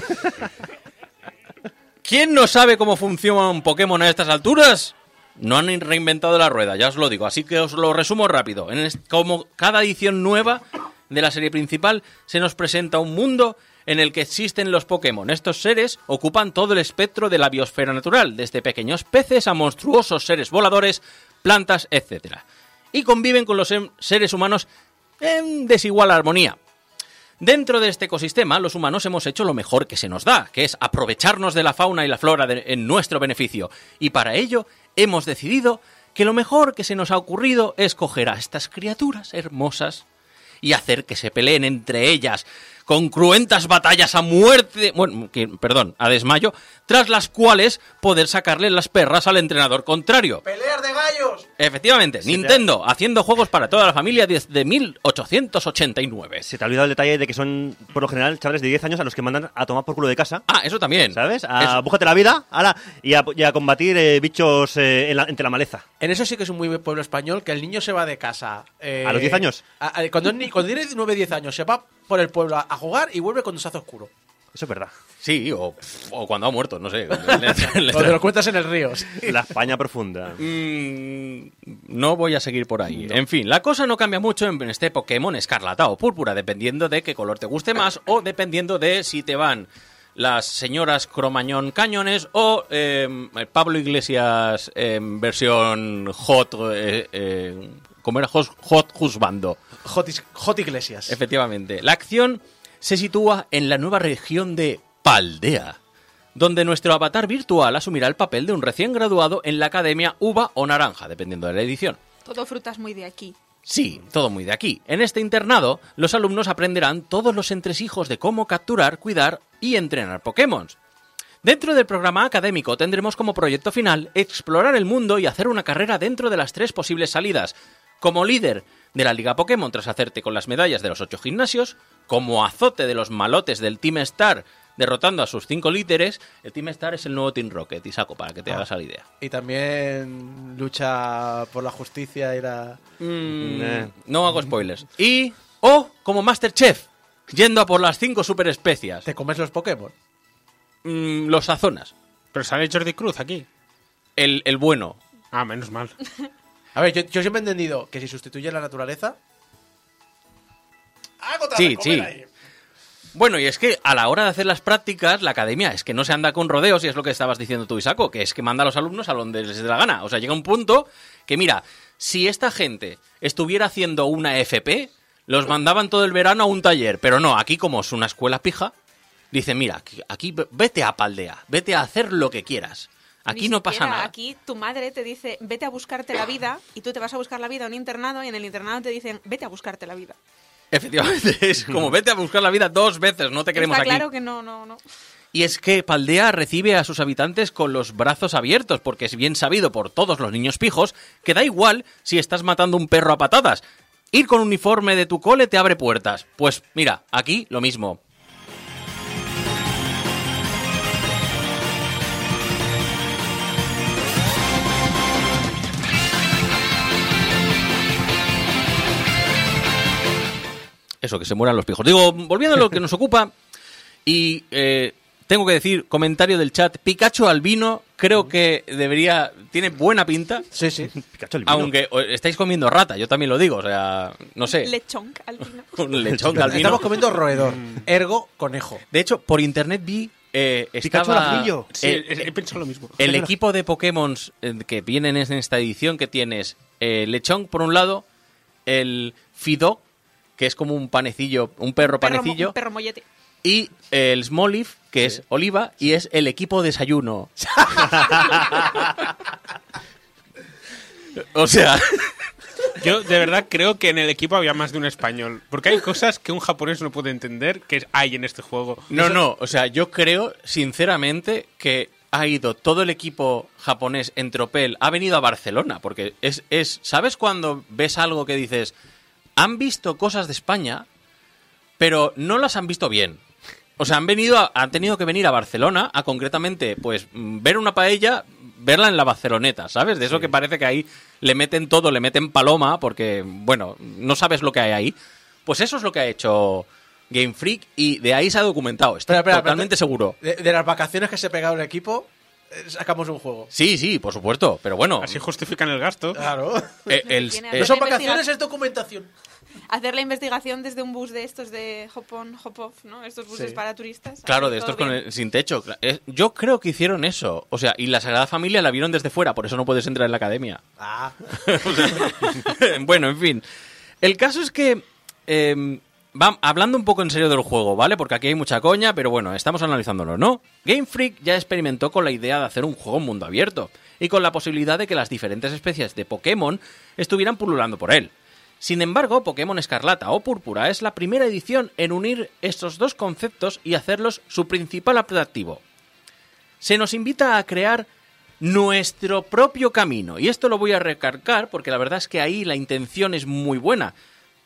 ¿Quién no sabe cómo funciona un Pokémon a estas alturas? No han reinventado la rueda, ya os lo digo, así que os lo resumo rápido. En como cada edición nueva de la serie principal se nos presenta un mundo en el que existen los Pokémon. Estos seres ocupan todo el espectro de la biosfera natural, desde pequeños peces a monstruosos seres voladores, plantas, etc. Y conviven con los em- seres humanos en desigual armonía. Dentro de este ecosistema, los humanos hemos hecho lo mejor que se nos da, que es aprovecharnos de la fauna y la flora en nuestro beneficio. Y para ello hemos decidido que lo mejor que se nos ha ocurrido es coger a estas criaturas hermosas y hacer que se peleen entre ellas con cruentas batallas a muerte, bueno, que- perdón, a desmayo, tras las cuales poder sacarle las perras al entrenador contrario. ¡Peleas de gallos! Efectivamente, Nintendo haciendo juegos para toda la familia desde 1889. Se te ha olvidado el detalle de que son, por lo general, chavales de 10 años a los que mandan a tomar por culo de casa. Ah, eso también. ¿Sabes? A Eso. búscate la vida ala, y, a, y a combatir eh, bichos eh, en la- entre la maleza. En eso sí que es un muy buen pueblo español, que el niño se va de casa. eh, ¿A los 10 años? a- a- cuando, cuando tiene 9 10 años, se va por el pueblo a, a jugar y vuelve cuando se hace oscuro. Eso es verdad. Sí, o, o cuando ha muerto, no sé. [laughs] Le- Cuando lo cuentas en el río. sí. La España profunda. Mm, no voy a seguir por ahí. En fin, la cosa no cambia mucho en este Pokémon escarlata o púrpura, dependiendo de qué color te guste más o dependiendo de si te van las señoras Cromañón Cañones o eh, Pablo Iglesias en versión hot, eh, eh, ¿cómo era? Hot, hot Husbando. Jotis- Jot Iglesias. Efectivamente. La acción se sitúa en la nueva región de Paldea, donde nuestro avatar virtual asumirá el papel de un recién graduado en la academia Uva o Naranja, dependiendo de la edición. Todo frutas muy de aquí. Sí, todo muy de aquí. En este internado, los alumnos aprenderán todos los entresijos de cómo capturar, cuidar y entrenar Pokémon. Dentro del programa académico tendremos como proyecto final explorar el mundo y hacer una carrera dentro de las tres posibles salidas. Como líder de la Liga Pokémon tras hacerte con las medallas de los ocho gimnasios, como azote de los malotes del Team Star derrotando a sus cinco líderes, el Team Star es el nuevo Team Rocket, y saco para que te hagas a la idea. Y también lucha por la justicia y la... Mm, Eh. No hago spoilers. Y. O como Masterchef, yendo a por las cinco superespecias. ¿Te comes los Pokémon? Mm, los sazonas. Pero sale Jordi Cruz aquí. El, el bueno. Ah, menos mal. [laughs] A ver, yo, yo siempre he entendido que si sustituye la naturaleza... ¡Algo te has Sí, sí. ahí! Bueno, y es que a la hora de hacer las prácticas, la academia es que no se anda con rodeos, y es lo que estabas diciendo tú, Isaco, que es que manda a los alumnos a donde les dé la gana. O sea, llega un punto que, mira, si esta gente estuviera haciendo una FP, los mandaban todo el verano a un taller. Pero no, aquí como es una escuela pija, dicen, mira, aquí, aquí vete a Paldea, vete a hacer lo que quieras. Aquí Ni no pasa nada. Aquí tu madre te dice, vete a buscarte la vida, y tú te vas a buscar la vida a un internado, y en el internado te dicen, vete a buscarte la vida. Efectivamente, [laughs] es como vete a buscar la vida dos veces, no te queremos Está aquí. claro que no, no, no. Y es que Paldea recibe a sus habitantes con los brazos abiertos, porque es bien sabido por todos los niños pijos que da igual si estás matando un perro a patadas. Ir con uniforme de tu cole te abre puertas. Pues mira, aquí lo mismo. Eso, que se mueran los pijos. Digo, volviendo a lo que nos ocupa, y eh, tengo que decir, comentario del chat, Pikachu albino creo que debería, tiene buena pinta, Sí, sí. Pikachu albino. aunque estáis comiendo rata, yo también lo digo, o sea, no sé, Lechón albino. [laughs] un lechón albino. Estamos comiendo roedor, ergo conejo. De hecho, por internet vi eh, Pikachu estaba Lazulillo. Sí, eh, he, he pensado lo mismo. el equipo de Pokémon que vienen en esta edición que tienes eh, Lechón por un lado, el Fidog, que es como un panecillo, un perro panecillo, un perro mollete. y el Smoliv, que es Oliva, y es el equipo desayuno. [laughs] o sea, Yo de verdad creo que en el equipo había más de un español. Porque hay cosas que un japonés no puede entender que hay en este juego. no, Eso- no, o sea, yo creo sinceramente que ha ido todo el equipo japonés en tropel, ha venido a Barcelona, porque es, es ¿sabes cuando ves algo que dices, han visto cosas de España, pero no las han visto bien? O sea, han venido, a- han tenido que venir a Barcelona a concretamente, pues, mm, ver una paella, verla en la Barceloneta, ¿sabes? De eso que parece que ahí le meten todo, le meten paloma, porque, bueno, no sabes lo que hay ahí. Pues eso es lo que ha hecho Game Freak y de ahí se ha documentado. Estoy totalmente seguro. De, de las vacaciones que se pegado el equipo, sacamos un juego. Sí, sí, por supuesto, pero bueno. Así justifican el gasto. Claro. eh, el- eh, No son vacaciones, es documentación. Hacer la investigación desde un bus de estos de hop on, hop off, ¿no? Estos buses Sí. para turistas. Claro, de estos con el- sin techo. Eh, Yo creo que hicieron eso. O sea, y la Sagrada Familia la vieron desde fuera, por eso no puedes entrar en la academia. Ah. [laughs] [laughs] Bueno, en fin. El caso es que. eh, hablando un poco en serio del juego, ¿vale? Porque aquí hay mucha coña, pero bueno, estamos analizándolo, ¿no? Game Freak ya experimentó con la idea de hacer un juego en mundo abierto y con la posibilidad de que las diferentes especies de Pokémon estuvieran pululando por él. Sin embargo, Pokémon Escarlata o Púrpura es la primera edición en unir estos dos conceptos y hacerlos su principal atractivo. Se nos invita a crear nuestro propio camino. Y esto lo voy a recargar porque la verdad es que ahí la intención es muy buena.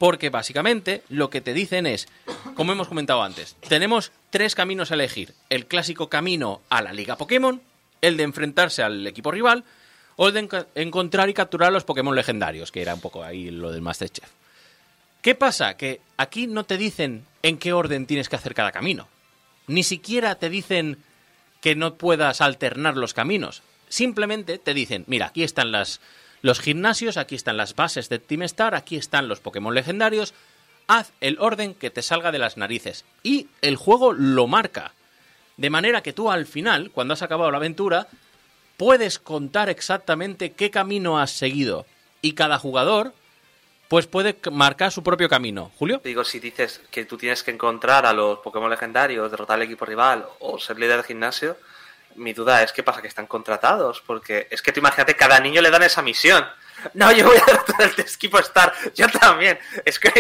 Porque básicamente lo que te dicen es, como hemos comentado antes, tenemos tres caminos a elegir. El clásico camino a la Liga Pokémon, el de enfrentarse al equipo rival, o el de encontrar y capturar a los Pokémon legendarios, que era un poco ahí lo del Masterchef. ¿Qué pasa? Que aquí no te dicen en qué orden tienes que hacer cada camino. Ni siquiera te dicen que no puedas alternar los caminos. Simplemente te dicen, mira, aquí están las, los gimnasios, aquí están las bases de Team Star, aquí están los Pokémon legendarios. Haz el orden que te salga de las narices. Y el juego lo marca. De manera que tú al final, cuando has acabado la aventura, puedes contar exactamente qué camino has seguido. Y cada jugador, pues puede marcar su propio camino. Julio. Digo, si dices que tú tienes que encontrar a los Pokémon legendarios, derrotar al equipo rival o ser líder del gimnasio, mi duda es qué pasa que están contratados, porque es que tú imagínate, cada niño le dan esa misión. No, yo voy a derrotar al equipo Star, yo también. Es que,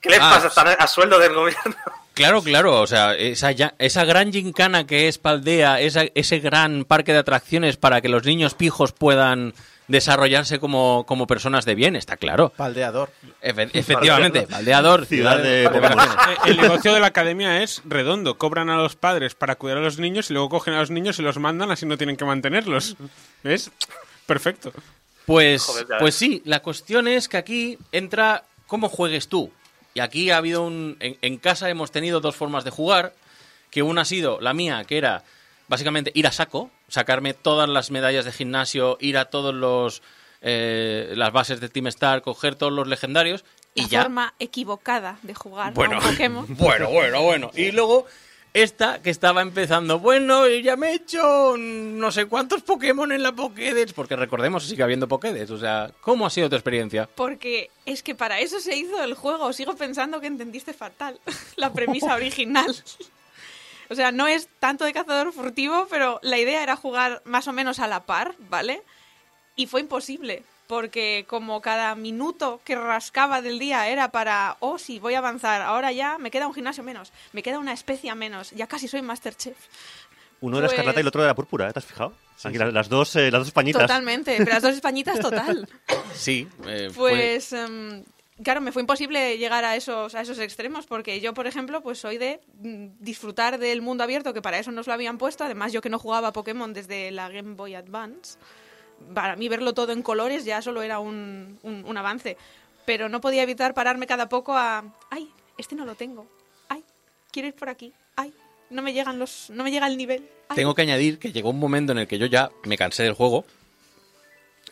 ¿qué les Ah, pasa? Están a sueldo del gobierno. Claro, claro, o sea, esa, ya- esa gran gincana que es Paldea, esa- ese gran parque de atracciones para que los niños pijos puedan desarrollarse como, como personas de bien, está claro. Paldeador. Efe- efectivamente, Paldeador, Ciudad de vacaciones. Eh, El negocio de la academia es redondo. Cobran a los padres para cuidar a los niños y luego cogen a los niños y los mandan, así no tienen que mantenerlos. ¿Ves? Perfecto. Pues, Joder, pues sí, la cuestión es que aquí entra cómo juegues tú. Y aquí ha habido un... En, en casa hemos tenido dos formas de jugar, que una ha sido la mía, que era básicamente ir a saco, sacarme todas las medallas de gimnasio, ir a todos los... eh, las bases de Team Star, coger todos los legendarios y La ya... forma equivocada de jugar Bueno, a un Pokémon. [laughs] bueno, bueno, bueno. Y luego esta que estaba empezando, bueno, ya me he hecho no sé cuántos Pokémon en la Pokédex, porque recordemos que sigue habiendo Pokédex, o sea, ¿cómo ha sido tu experiencia? Porque es que para eso se hizo el juego. Sigo pensando que entendiste fatal [laughs] la premisa original. O sea, no es tanto de cazador furtivo, pero la idea era jugar más o menos a la par, ¿vale? Y fue imposible, porque como cada minuto que rascaba del día era para, oh sí, voy a avanzar, ahora ya me queda un gimnasio menos, me queda una especia menos, ya casi soy Masterchef. Uno era Pues- escarlata y el otro era púrpura, ¿eh? ¿te has fijado? Aquí las, las dos, eh, las dos pañitas. Totalmente, pero las dos españitas total. [laughs] Sí, eh, fue- Pues em, claro, me fue imposible llegar a esos, a esos extremos porque yo, por ejemplo, pues soy de mm, disfrutar del mundo abierto, que para eso nos lo habían puesto. Además, yo que no jugaba a Pokémon desde la Game Boy Advance, para mí verlo todo en colores ya solo era un, un- avance. Pero no podía evitar pararme cada poco a, ay, este no lo tengo, ay, quiero ir por aquí, ay, no me llegan los, no me llega el nivel. ay". tengo que añadir que llegó un momento en el que yo ya me cansé del juego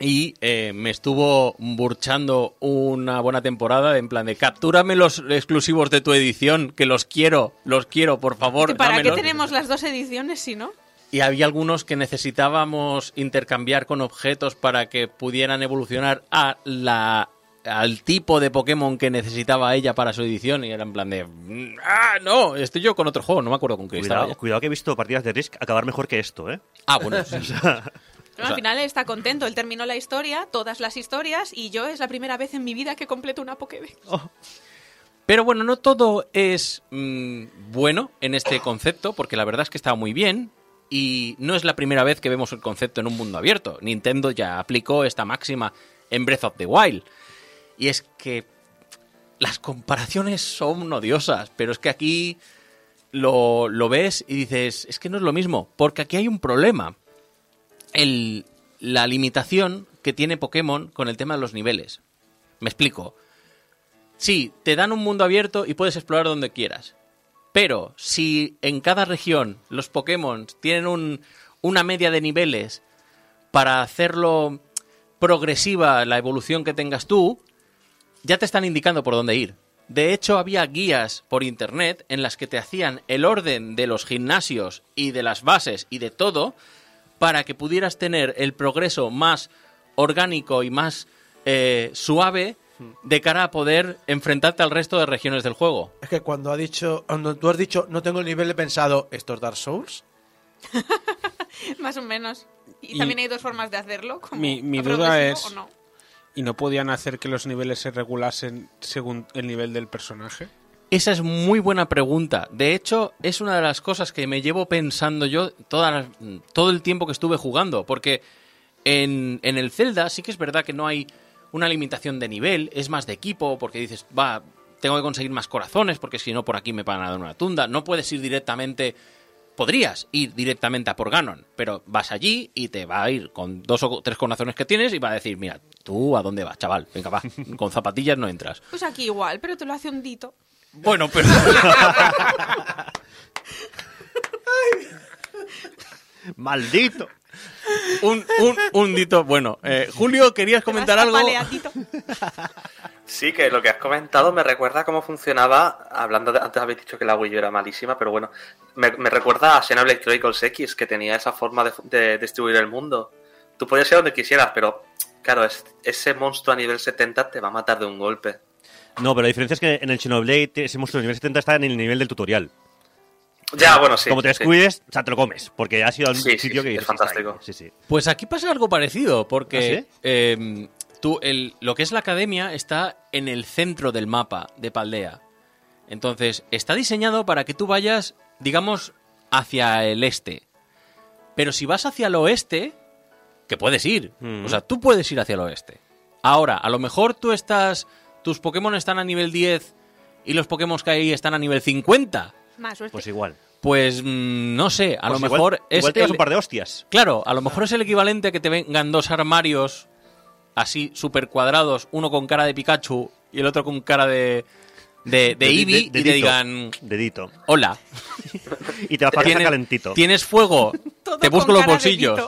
y eh, me estuvo burchando una buena temporada en plan de captúrame los exclusivos de tu edición, que los quiero, los quiero, por favor. ¿Y ¿Para qué dámelos". tenemos las dos ediciones si no? Y había algunos que necesitábamos intercambiar con objetos para que pudieran evolucionar a la al tipo de Pokémon que necesitaba ella para su edición y era en plan de "Mm, ah no estoy yo con otro juego no me acuerdo con qué Cuidado, ya". cuidado que he visto partidas de Risk acabar mejor que esto, ¿eh? ah bueno sí. [laughs] Al final está contento. Él terminó la historia, todas las historias, y yo es la primera vez en mi vida que completo una Pokédex. Pero bueno, no todo es mm, bueno en este [coughs] concepto, porque la verdad es que está muy bien. Y no es la primera vez que vemos el concepto en un mundo abierto. Nintendo ya aplicó esta máxima en Breath of the Wild. Y es que las comparaciones son odiosas, pero es que aquí lo, lo ves y dices, es que no es lo mismo, porque aquí hay un problema. El, la limitación que tiene Pokémon con el tema de los niveles. Me explico. Sí, te dan un mundo abierto y puedes explorar donde quieras. Pero si en cada región los Pokémon tienen un- una media de niveles para hacerlo progresiva la evolución que tengas tú, ya te están indicando por dónde ir. De hecho, había guías por internet en las que te hacían el orden de los gimnasios y de las bases y de todo para que pudieras tener el progreso más orgánico y más eh, suave de cara a poder enfrentarte al resto de regiones del juego. Es que cuando ha dicho, cuando tú has dicho no tengo el nivel, he pensado, ¿esto es Dark Souls? [laughs] Más o menos. Y, Y- también hay dos formas de hacerlo. Como Mi, mi duda es... o no. ¿Y no podían hacer que los niveles se regulasen según el nivel del personaje? Esa es muy buena pregunta. De hecho, es una de las cosas que me llevo pensando yo toda todo el tiempo que estuve jugando. Porque en, en el Zelda sí que es verdad que no hay una limitación de nivel, es más de equipo, porque dices, va, tengo que conseguir más corazones, porque si no por aquí me van a dar una tunda. No puedes ir directamente. Podrías ir directamente a por Ganon, pero vas allí y te va a ir con dos o tres corazones que tienes y va a decir, mira, tú a dónde vas, chaval, venga, va, con zapatillas no entras. Pues aquí igual, pero te lo hace un dito. Bueno, pero... [laughs] ¡Maldito! un, un, un dito. Bueno, eh, Julio, ¿querías comentar Te vas algo? Sí, que lo que has comentado me recuerda cómo funcionaba, hablando de, antes habéis dicho que la Wii U era malísima, pero bueno, me, me recuerda a Xenoblade Chronicles X, que tenía esa forma de, de distribuir el mundo. Tú podías ir donde quisieras, pero claro, es- ese monstruo a nivel 70 te va a matar de un golpe. No, pero la diferencia es que en el Xenoblade ese monstruo de nivel 70 está en el nivel del tutorial. Ya, bueno, sí. Como te sí. descuides, o sea, te lo comes, porque ha sido un Sí, sí, sitio sí, que es fantástico. Sí, sí. Pues aquí pasa algo parecido, porque ¿Ah, eh, tú, el, lo que es la academia está en el centro del mapa de Paldea. Entonces, está diseñado para que tú vayas, digamos, hacia el este. Pero si vas hacia el oeste, que puedes ir. Mm. O sea, tú puedes ir hacia el oeste. Ahora, a lo mejor tú estás. Tus Pokémon están a nivel 10 y los Pokémon que hay están a nivel 50. Más suerte. Pues igual. Pues mm, no sé, a Pues lo igual- mejor es. Igual te el- un par de hostias. Claro, a lo mejor es el equivalente a que te vengan dos armarios así súper cuadrados, uno con cara de Pikachu y el otro con cara de, de, de Eevee, y te digan, Dedito. hola, [laughs] Y te va a pasar ¿tienes, calentito. ¿tienes fuego? [laughs] Todo te busco los de bolsillos.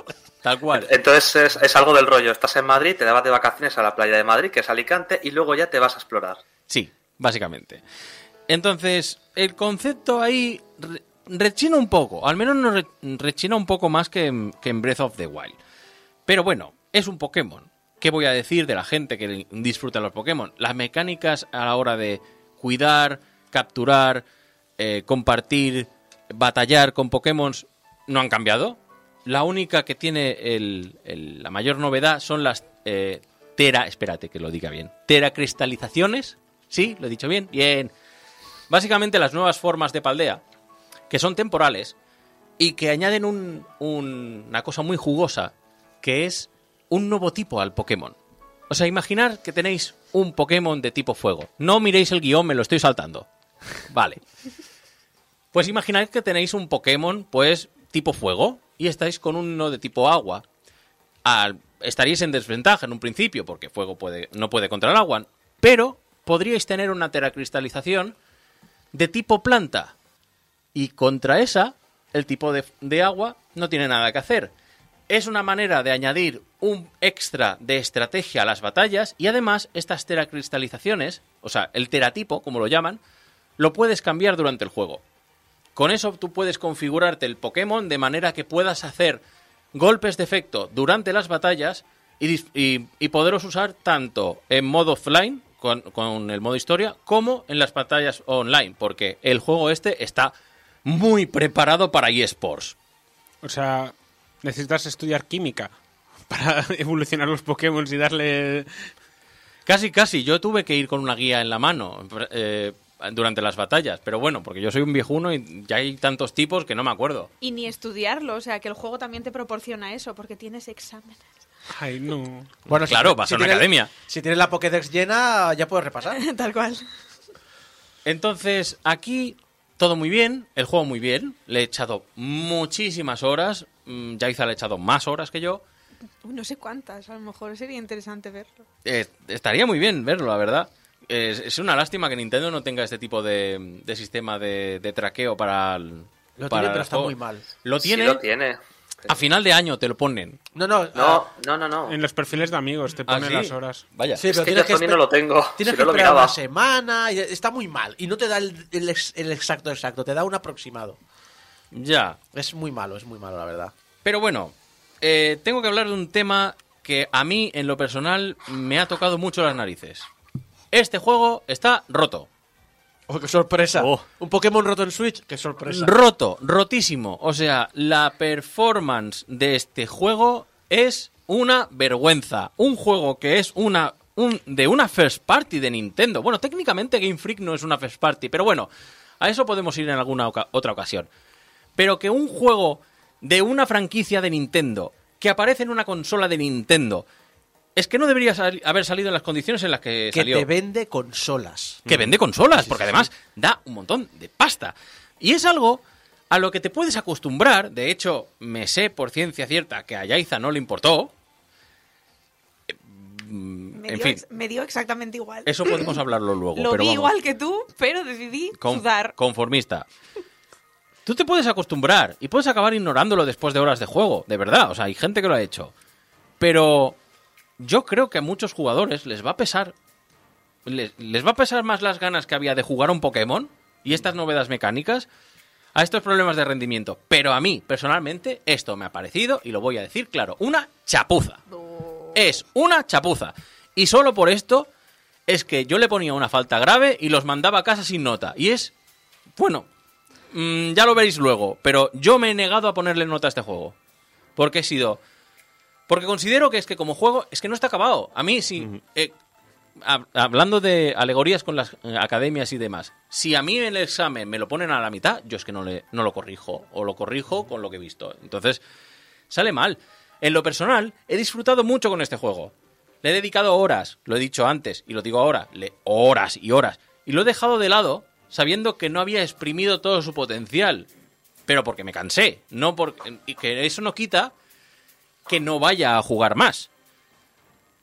Tal cual. Entonces es, es algo del rollo. Estás en Madrid, te vas de vacaciones a la playa de Madrid, que es Alicante, y luego ya te vas a explorar. Sí, básicamente. Entonces, el concepto ahí re- rechina un poco, al menos nos re- rechina un poco más que en, que en Breath of the Wild. Pero bueno, es un Pokémon. ¿Qué voy a decir de la gente que disfruta los Pokémon? Las mecánicas a la hora de cuidar, capturar, eh, compartir, batallar con Pokémon no han cambiado. La única que tiene la mayor novedad son las eh, tera, espérate que lo diga bien, teracristalizaciones. ¿Sí? ¿Lo he dicho bien? Bien. Básicamente las nuevas formas de Paldea, que son temporales y que añaden un- una cosa muy jugosa, que es un nuevo tipo al Pokémon. O sea, imaginar que tenéis un Pokémon de tipo fuego. No miréis el guion, me lo estoy saltando. Vale. Pues imaginad que tenéis un Pokémon, pues, tipo fuego, y estáis con uno de tipo agua. Estaríais en desventaja en un principio, porque fuego puede, no puede contra el agua, pero podríais tener una teracristalización de tipo planta. Y contra esa, el tipo de agua no tiene nada que hacer. Es una manera de añadir un extra de estrategia a las batallas y además estas teracristalizaciones, o sea, el teratipo, como lo llaman, lo puedes cambiar durante el juego. Con eso tú puedes configurarte el Pokémon de manera que puedas hacer golpes de efecto durante las batallas y, dis- y- y poderlos usar tanto en modo offline, con, con el modo historia, como en las batallas online, porque el juego este está muy preparado para eSports. O sea, necesitas estudiar química [laughs] para evolucionar los Pokémon y darle... Casi, casi. Yo tuve que ir con una guía en la mano eh, durante las batallas. Pero bueno, porque yo soy un viejuno y ya hay tantos tipos que no me acuerdo. Y ni estudiarlo, o sea, que el juego también te proporciona eso, porque tienes exámenes. Ay, no. Bueno, si- Claro, vas si a una tienes- academia. Si tienes la Pokédex llena, ya puedes repasar. [laughs] Tal cual. Entonces, aquí todo muy bien, el juego muy bien. Le he echado muchísimas horas. Mm, Yaiza le ha echado más horas que yo. No sé cuántas, a lo mejor sería interesante verlo. Eh, estaría muy bien verlo, la verdad. Es, es una lástima que Nintendo no tenga este tipo de, de sistema de, de traqueo para el. Lo para tiene, pero está muy mal. Lo Sí tiene. lo tiene. A final de año te lo ponen. No, no. No, ah, no, no, no. En los perfiles de amigos te ¿Ah, ponen sí? las horas. Vaya. sí, Es pero que tienes yo que no lo tengo. Tienes Si que no esperar una semana. Y está muy mal. Y no te da el, el ex- el exacto exacto. Te da un aproximado. Ya. Es muy malo, es muy malo, la verdad. Pero bueno, eh, tengo que hablar de un tema que a mí, en lo personal, me ha tocado mucho las narices. Este juego está roto. Oh, qué sorpresa. Oh. Un Pokémon roto en Switch, qué sorpresa. Roto, rotísimo. O sea, la performance de este juego es una vergüenza. Un juego que es una un- de una first party de Nintendo. Bueno, técnicamente Game Freak no es una first party, pero bueno, a eso podemos ir en alguna oca- otra ocasión. Pero que un juego de una franquicia de Nintendo que aparece en una consola de Nintendo es que no debería sal- haber salido en las condiciones en las que, que salió te vende consolas. que vende consolas, porque además da un montón de pasta. Y es algo a lo que te puedes acostumbrar. De hecho, me sé por ciencia cierta que a Yaiza no le importó. Eh, mm, Me, En dio, fin, me dio exactamente igual. eso podemos hablarlo luego. Lo pero vi vamos, igual que tú, pero decidí con- sudar. conformista. Tú te puedes acostumbrar y puedes acabar ignorándolo después de horas de juego, de verdad. O sea, hay gente que lo ha hecho. Pero yo creo que a muchos jugadores les va a pesar. Les, les va a pesar más las ganas que había de jugar un Pokémon y estas novedades mecánicas a estos problemas de rendimiento. Pero a mí, personalmente, esto me ha parecido, y lo voy a decir claro, una chapuza. Es una chapuza. Y solo por esto es que yo le ponía una falta grave y los mandaba a casa sin nota. Y es, bueno, mm, ya lo veréis luego, pero yo me he negado a ponerle nota a este juego. Porque he sido... Porque considero que es que como juego es que no está acabado. A mí sí... eh, hab- hablando de alegorías con las eh, academias y demás, si a mí en el examen me lo ponen a la mitad, yo es que no, le, no lo corrijo. O lo corrijo con lo que he visto. Entonces, sale mal. En lo personal, he disfrutado mucho con este juego. Le he dedicado horas, lo he dicho antes y lo digo ahora, le, horas y horas. Y lo he dejado de lado sabiendo que no había exprimido todo su potencial. Pero porque me cansé, no porque y que eso no quita que no vaya a jugar más.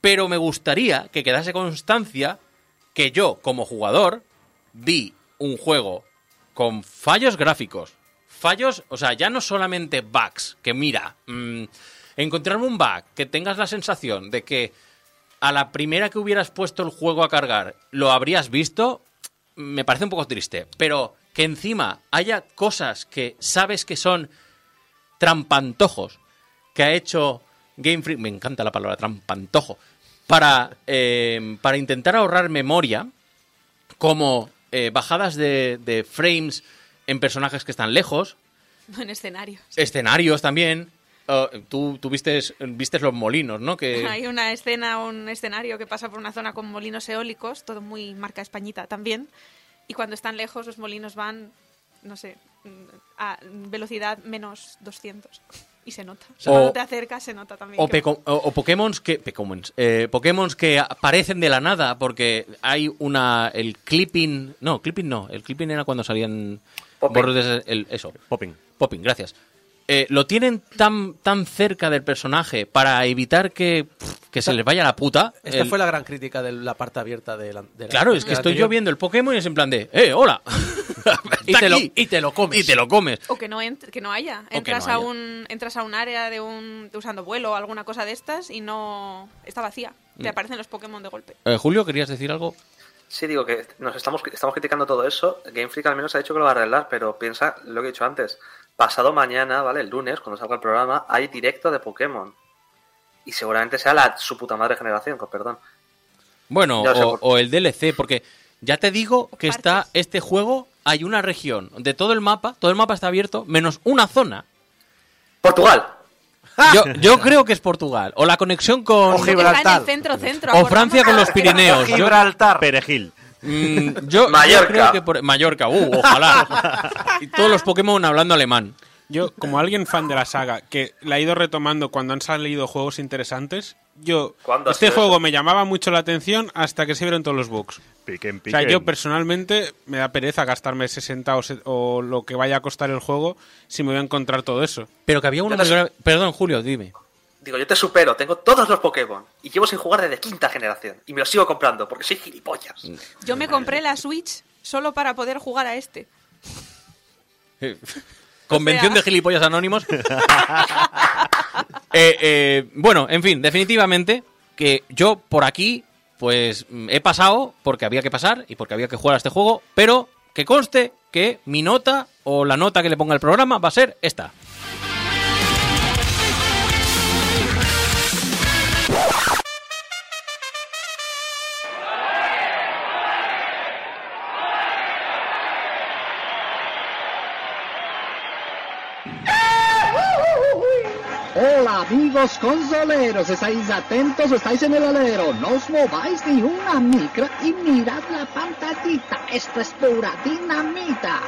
Pero me gustaría que quedase constancia que yo, como jugador, vi un juego con fallos gráficos. Fallos, o sea, ya no solamente bugs, que mira, mm, encontrarme un bug que tengas la sensación de que a la primera que hubieras puesto el juego a cargar lo habrías visto, me parece un poco triste. Pero que encima haya cosas que sabes que son trampantojos que ha hecho Game Freak, me encanta la palabra trampantojo, para, eh, para intentar ahorrar memoria, como eh, bajadas de, de frames en personajes que están lejos, [laughs] En escenarios. escenarios también. eh, tú tú vistes, vistes los molinos, ¿no? Que, [laughs] Hay una escena, un escenario que pasa por una zona con molinos eólicos, todo muy marca españita también. Y cuando están lejos, los molinos van, no sé, a velocidad menos 200. Y se nota. O- cuando te acercas, se nota también. O, que- o, o que Pokémons, eh, Pokémons que aparecen de la nada porque hay una el clipping no clipping no el clipping era cuando salían Popping. bordes el, eso Popping. popping gracias Eh, lo tienen tan tan cerca del personaje para evitar que pff, que se les vaya la puta Esta El- fue la gran crítica de la parte abierta de la. de la- claro es que estoy anterior. yo viendo el Pokémon y es en plan de eh hola [laughs] y, te lo, y te lo comes. y te lo comes. O que no, ent- que no haya. que Entras, no a un, entras a un área de, un, de usando vuelo o alguna cosa de estas y no está vacía. Te Mm. aparecen los Pokémon de golpe. Eh, Julio, ¿querías decir algo? Sí, digo que nos estamos, estamos criticando todo eso. Game Freak al menos ha dicho que lo va a arreglar, pero piensa lo que he dicho antes. Pasado mañana, ¿vale? El lunes, cuando salga el programa, hay directo de Pokémon. Y seguramente sea la su puta madre generación, con perdón. Bueno, o, por- o el DLC, porque ya te digo que está este juego, hay una región de todo el mapa, todo el mapa está abierto, menos una zona. ¡Portugal! [laughs] Yo, yo [laughs] creo que es Portugal, o la conexión con... O Gibraltar. el centro, centro. O Francia con los Pirineos. Yo, Gibraltar. Perejil. Mm, yo- creo que por- Mallorca, uh, ojalá. y todos los Pokémon hablando alemán. Yo, como alguien fan de la saga, que la he ido retomando cuando han salido juegos interesantes, yo, ¿Cuándo ha este juego eso? me llamaba mucho la atención hasta que se vieron todos los bugs. Piquen, O sea, piquen. yo personalmente me da pereza gastarme 60 o, se- o lo que vaya a costar el juego si me voy a encontrar todo eso. Pero que había uno grave- Perdón, Julio, dime. Digo, yo te supero, tengo todos los Pokémon. Y llevo sin jugar desde quinta generación. Y me los sigo comprando, porque soy gilipollas. Yo me compré la Switch solo para poder jugar a este. [laughs] Convención O sea- de gilipollas anónimos. [laughs] Eh, eh, bueno, en fin, definitivamente que yo por aquí, pues mm, he pasado porque había que pasar y porque había que jugar a este juego, pero que conste que mi nota o la nota que le ponga el programa va a ser esta. Hola amigos consoleros, estáis atentos, estáis en el alero, no os mováis ni una micra y mirad la pantallita, esto es pura dinamita.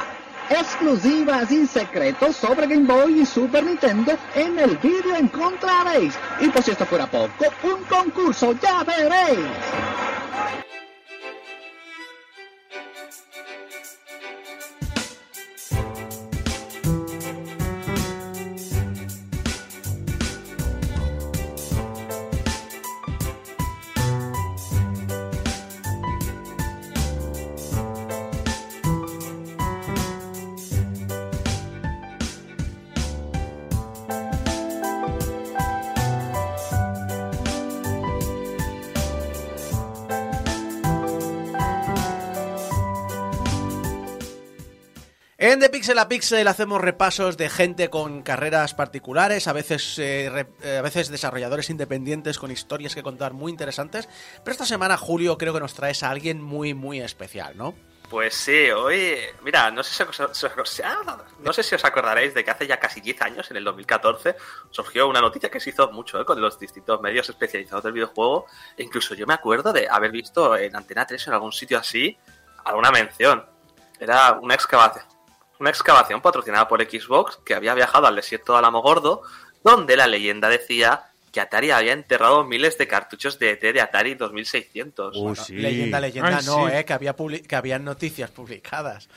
Exclusivas y secretos sobre Game Boy y Super Nintendo en el vídeo encontraréis. Y por si esto fuera poco, un concurso, ya veréis. The Pixel a Pixel hacemos repasos de gente con carreras particulares, a veces, eh, eh, a veces desarrolladores independientes con historias que contar muy interesantes. Pero esta semana, Julio, creo que nos traes a alguien muy, muy especial, ¿no? Pues sí, hoy, mira, no sé, si os, ah, acordaréis de que hace ya casi 10 años, en el 2014, surgió una noticia que se hizo mucho ¿eh? con los distintos medios especializados del videojuego. E incluso yo me acuerdo de haber visto en Antena 3 o en algún sitio así alguna mención. Era una excavación, una excavación patrocinada por Xbox que había viajado al desierto de Alamogordo, donde la leyenda decía que Atari había enterrado miles de cartuchos de ET de Atari 2600. Uh, sí. Leyenda, leyenda, Ay, no, sí. eh, que había que habían noticias publicadas.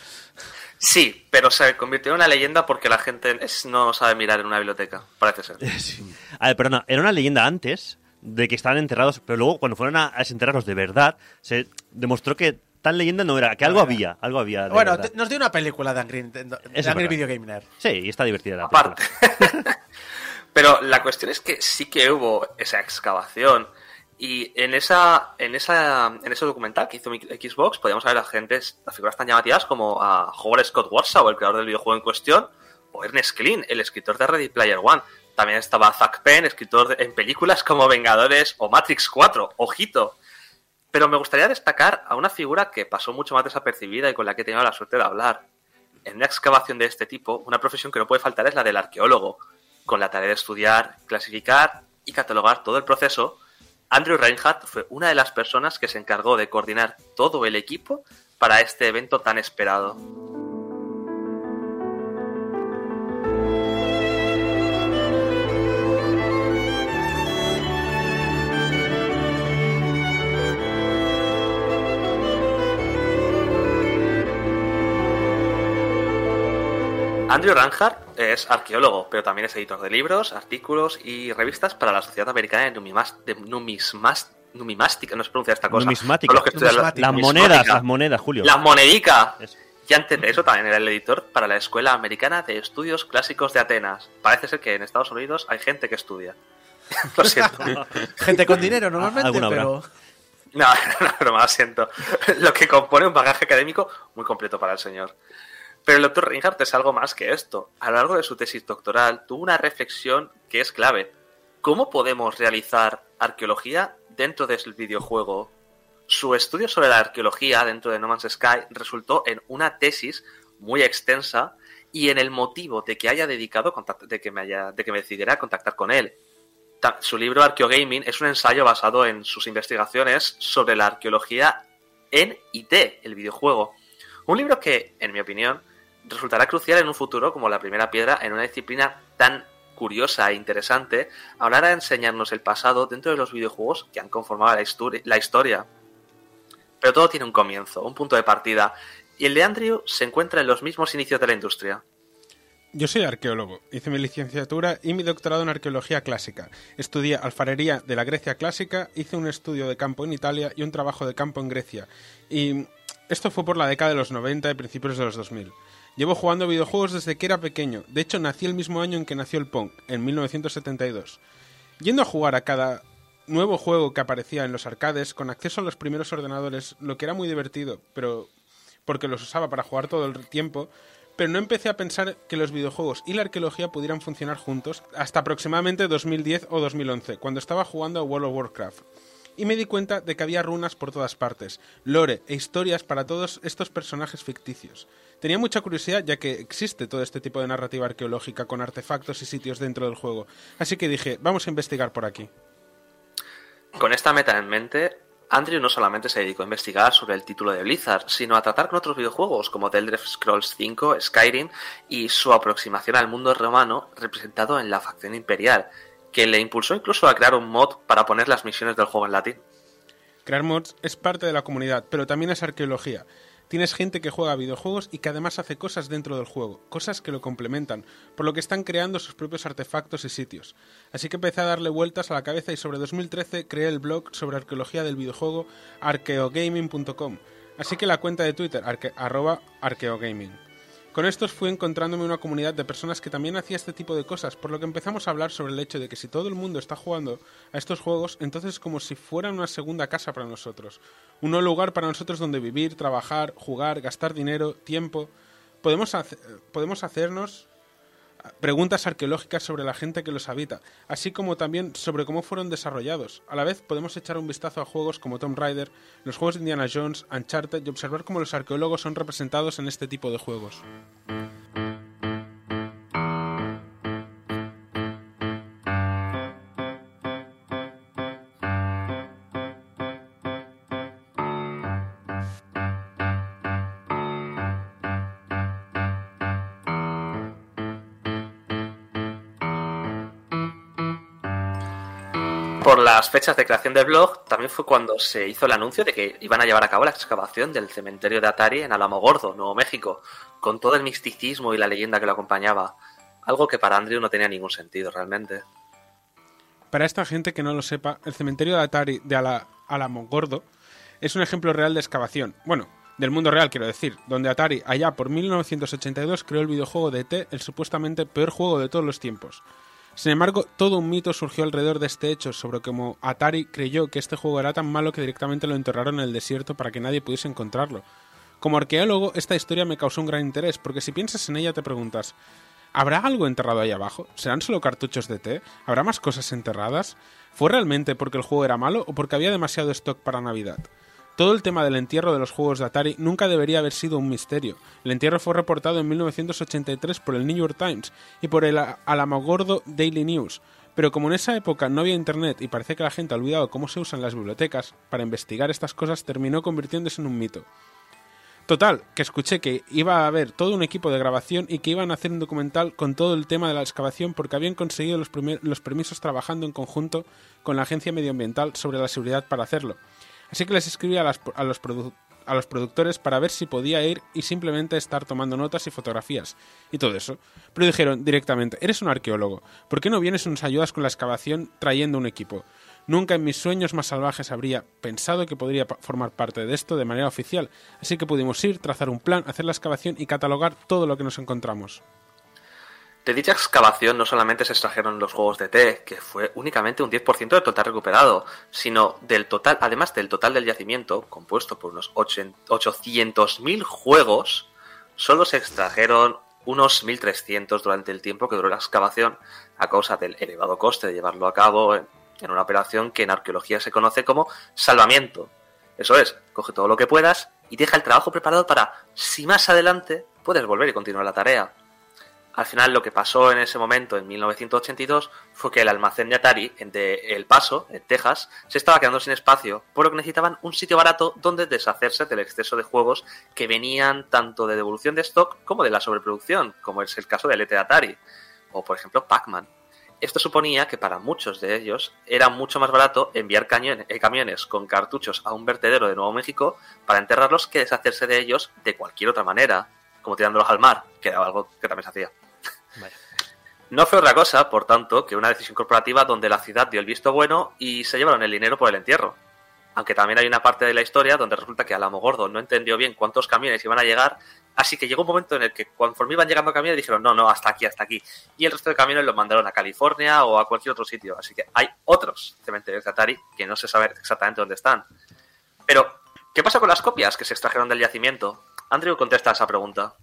Sí, pero se convirtió en una leyenda porque la gente es- no sabe mirar en una biblioteca, parece ser. [laughs] A ver, perdona, era una leyenda antes de que estaban enterrados, pero luego cuando fueron a, a desenterrarlos de verdad, se demostró que tal leyenda no era, que algo había, algo había. de Bueno, te- nos dio una película de Angry, de es Angry. Video Game Nerd. Sí, y está divertida la Aparte. película. [laughs] Pero la cuestión es que sí que hubo esa excavación. Y en esa, en esa, en ese documental que hizo Xbox, podíamos ver a gentes, a figuras tan llamativas como a Howard Scott Warsaw, el creador del videojuego en cuestión, o Ernest Clean, el escritor de Ready Player One. También estaba Zack Penn, escritor de- en películas como Vengadores o Matrix 4. Ojito. Pero me gustaría destacar a una figura que pasó mucho más desapercibida y con la que he tenido la suerte de hablar. En una excavación de este tipo, una profesión que no puede faltar es la del arqueólogo, con la tarea de estudiar, clasificar y catalogar todo el proceso. Andrew Reinhardt fue una de las personas que se encargó de coordinar todo el equipo para este evento tan esperado. Andrew Reinhardt es arqueólogo, pero también es editor de libros, artículos y revistas para la Sociedad Americana de, de Numismas- Numimástica, no se pronuncia esta cosa. Numismática. Los que estudian la- Las Numismática. monedas, numismática. las monedas, Julio. Las monedicas. Eso. Y antes de eso también era el editor para la Escuela Americana de Estudios Clásicos de Atenas. Parece ser que en Estados Unidos hay gente que estudia. [laughs] Lo siento. [laughs] Gente con dinero normalmente, Alguna habrá. pero... No, [laughs] no, no, broma, lo siento. Lo que compone un bagaje académico muy completo para el señor. Pero el doctor Reinhardt es algo más que esto. A lo largo de su tesis doctoral tuvo una reflexión que es clave. ¿Cómo podemos realizar arqueología dentro del videojuego? Su estudio sobre la arqueología dentro de No Man's Sky resultó en una tesis muy extensa y en el motivo de que haya dedicado de que me haya de que me decidiera contactar con él. Su libro Arqueogaming es un ensayo basado en sus investigaciones sobre la arqueología en IT, el videojuego. Un libro que, en mi opinión, resultará crucial en un futuro como la primera piedra en una disciplina tan curiosa e interesante a la hora de enseñarnos el pasado dentro de los videojuegos que han conformado la, la historia. Pero todo tiene un comienzo, un punto de partida, y el de Andrew se encuentra en los mismos inicios de la industria. Yo soy arqueólogo. Hice mi licenciatura y mi doctorado en arqueología clásica. Estudié alfarería de la Grecia clásica, hice un estudio de campo en Italia y un trabajo de campo en Grecia. Y esto fue por la década de los 90 y principios de los 2000. Llevo jugando videojuegos desde que era pequeño. De hecho, nací el mismo año en que nació el Pong, en 1972. Yendo a jugar a cada nuevo juego que aparecía en los arcades, con acceso a los primeros ordenadores, lo que era muy divertido, pero porque los usaba para jugar todo el tiempo, pero no empecé a pensar que los videojuegos y la arqueología pudieran funcionar juntos hasta aproximadamente 2010 o 2011, cuando estaba jugando a World of Warcraft. Y me di cuenta de que había runas por todas partes, lore e historias para todos estos personajes ficticios. Tenía mucha curiosidad ya que existe todo este tipo de narrativa arqueológica con artefactos y sitios dentro del juego, así que dije, vamos a investigar por aquí. Con esta meta en mente, Andrew no solamente se dedicó a investigar sobre el título de Blizzard, sino a tratar con otros videojuegos como The Elder Scrolls V, Skyrim y su aproximación al mundo romano representado en la facción imperial, que le impulsó incluso a crear un mod para poner las misiones del juego en latín. Crear mods es parte de la comunidad, pero también es arqueología. Tienes gente que juega videojuegos y que además hace cosas dentro del juego, cosas que lo complementan, por lo que están creando sus propios artefactos y sitios. Así que empecé a darle vueltas a la cabeza y sobre 2013 creé el blog sobre arqueología del videojuego arqueogaming.com, así que la cuenta de Twitter arroba arqueogaming. Con estos fui encontrándome una comunidad de personas que también hacía este tipo de cosas, por lo que empezamos a hablar sobre el hecho de que si todo el mundo está jugando a estos juegos, entonces es como si fueran una segunda casa para nosotros. Un nuevo lugar para nosotros donde vivir, trabajar, jugar, gastar dinero, tiempo. Podemos, podemos hacernos preguntas arqueológicas sobre la gente que los habita, así como también sobre cómo fueron desarrollados. A la vez podemos echar un vistazo a juegos como Tomb Raider, los juegos de Indiana Jones, Uncharted y observar cómo los arqueólogos son representados en este tipo de juegos. Por las fechas de creación del blog, también fue cuando se hizo el anuncio de que iban a llevar a cabo la excavación del cementerio de Atari en Alamogordo, Nuevo México, con todo el misticismo y la leyenda que lo acompañaba. Algo que para Andrew no tenía ningún sentido realmente. Para esta gente que no lo sepa, el cementerio de Atari de Ala- Alamogordo es un ejemplo real de excavación. Bueno, del mundo real quiero decir, donde Atari allá por 1982 creó el videojuego de E.T., el supuestamente peor juego de todos los tiempos. Sin embargo, todo un mito surgió alrededor de este hecho sobre cómo Atari creyó que este juego era tan malo que directamente lo enterraron en el desierto para que nadie pudiese encontrarlo. Como arqueólogo, esta historia me causó un gran interés, porque si piensas en ella te preguntas, ¿habrá algo enterrado ahí abajo? ¿Serán solo cartuchos de té? ¿Habrá más cosas enterradas? ¿Fue realmente porque el juego era malo o porque había demasiado stock para Navidad? Todo el tema del entierro de los juegos de Atari nunca debería haber sido un misterio. El entierro fue reportado en 1983 por el New York Times y por el Alamogordo Daily News. Pero como en esa época no había internet y parece que la gente ha olvidado cómo se usan las bibliotecas para investigar estas cosas, terminó convirtiéndose en un mito. Total, que escuché que iba a haber todo un equipo de grabación y que iban a hacer un documental con todo el tema de la excavación porque habían conseguido los, los permisos trabajando en conjunto con la Agencia Medioambiental sobre la seguridad para hacerlo. Así que les escribí a, los a los productores para ver si podía ir y simplemente estar tomando notas y fotografías y todo eso. Pero dijeron directamente, eres un arqueólogo, ¿por qué no vienes y nos ayudas con la excavación trayendo un equipo? Nunca en mis sueños más salvajes habría pensado que podría formar parte de esto de manera oficial, así que pudimos ir, trazar un plan, hacer la excavación y catalogar todo lo que nos encontramos. De dicha excavación no solamente se extrajeron los juegos de T, que fue únicamente un 10% del total recuperado, sino del total, además del total del yacimiento, compuesto por unos 800.000 juegos, solo se extrajeron unos 1.300 durante el tiempo que duró la excavación a causa del elevado coste de llevarlo a cabo en, en una operación que en arqueología se conoce como salvamiento. Eso es, coge todo lo que puedas y deja el trabajo preparado para, si más adelante, puedes volver y continuar la tarea. Al final lo que pasó en ese momento, en 1982, fue que el almacén de Atari en de El Paso, en Texas, se estaba quedando sin espacio, por lo que necesitaban un sitio barato donde deshacerse del exceso de juegos que venían tanto de devolución de stock como de la sobreproducción, como es el caso del ET de Atari, o por ejemplo Pac-Man. Esto suponía que para muchos de ellos era mucho más barato enviar eh, camiones con cartuchos a un vertedero de Nuevo México para enterrarlos que deshacerse de ellos de cualquier otra manera, como tirándolos al mar, que era algo que también se hacía. No fue otra cosa, por tanto, que una decisión corporativa donde la ciudad dio el visto bueno y se llevaron el dinero por el entierro. Aunque también hay una parte de la historia donde resulta que Alamogordo no entendió bien cuántos camiones iban a llegar, así que llegó un momento en el que conforme iban llegando camiones dijeron, no, no, hasta aquí, hasta aquí. Y el resto de camiones los mandaron a California o a cualquier otro sitio. Así que hay otros cementerios de Atari que no se sabe exactamente dónde están. Pero, ¿qué pasa con las copias que se extrajeron del yacimiento? Andrew contesta a esa pregunta.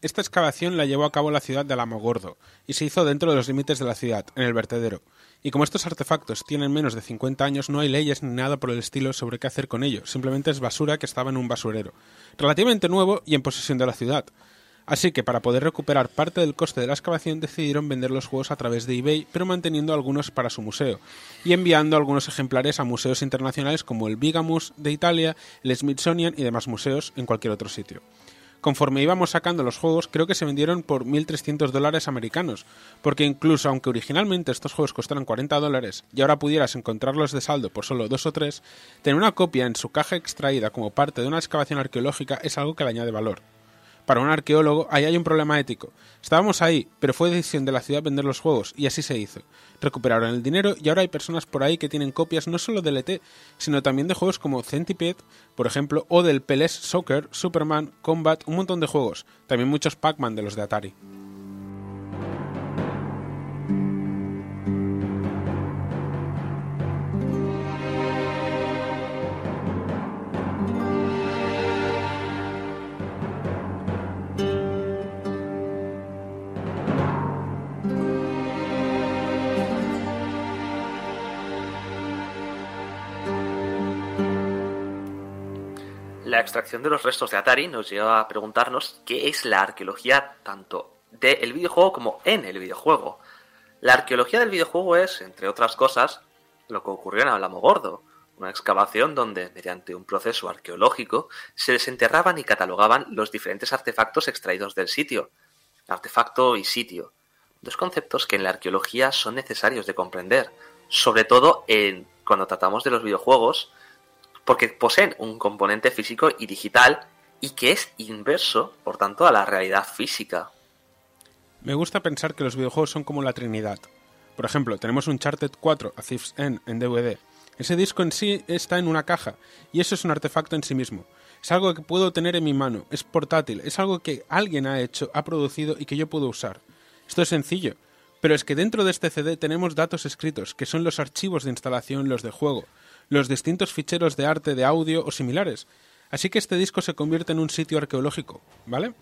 Esta excavación la llevó a cabo la ciudad de Alamogordo y se hizo dentro de los límites de la ciudad, en el vertedero. Y como estos artefactos tienen menos de 50 años, no hay leyes ni nada por el estilo sobre qué hacer con ellos, simplemente es basura que estaba en un basurero, relativamente nuevo y en posesión de la ciudad. Así que para poder recuperar parte del coste de la excavación decidieron vender los juegos a través de eBay, pero manteniendo algunos para su museo, y enviando algunos ejemplares a museos internacionales como el Bigamus de Italia, el Smithsonian y demás museos en cualquier otro sitio. Conforme íbamos sacando los juegos, creo que se vendieron por 1.300 dólares americanos, porque incluso aunque originalmente estos juegos costaran 40 dólares y ahora pudieras encontrarlos de saldo por solo 2 o 3, tener una copia en su caja extraída como parte de una excavación arqueológica es algo que le añade valor. Para un arqueólogo, ahí hay un problema ético. Estábamos ahí, pero fue decisión de la ciudad vender los juegos, y así se hizo. Recuperaron el dinero y ahora hay personas por ahí que tienen copias no solo del ET, sino también de juegos como Centipede, por ejemplo, o del PLS Soccer, Superman, Combat, un montón de juegos. También muchos Pac-Man de los de Atari. La extracción de los restos de Atari nos lleva a preguntarnos qué es la arqueología tanto del videojuego como en el videojuego. La arqueología del videojuego es, entre otras cosas, lo que ocurrió en Alamogordo, una excavación donde, mediante un proceso arqueológico, se desenterraban y catalogaban los diferentes artefactos extraídos del sitio. Artefacto y sitio. Dos conceptos que en la arqueología son necesarios de comprender, sobre todo en cuando tratamos de los videojuegos, porque poseen un componente físico y digital y que es inverso, por tanto, a la realidad física. Me gusta pensar que los videojuegos son como la Trinidad. Por ejemplo, tenemos un Uncharted 4 a Thief's End en DVD. Ese disco en sí está en una caja y eso es un artefacto en sí mismo. Es algo que puedo tener en mi mano, es portátil, es algo que alguien ha hecho, ha producido y que yo puedo usar. Esto es sencillo, pero es que dentro de este CD tenemos datos escritos, que son los archivos de instalación, los de juego, los distintos ficheros de arte, de audio o similares. Así que este disco se convierte en un sitio arqueológico, ¿vale?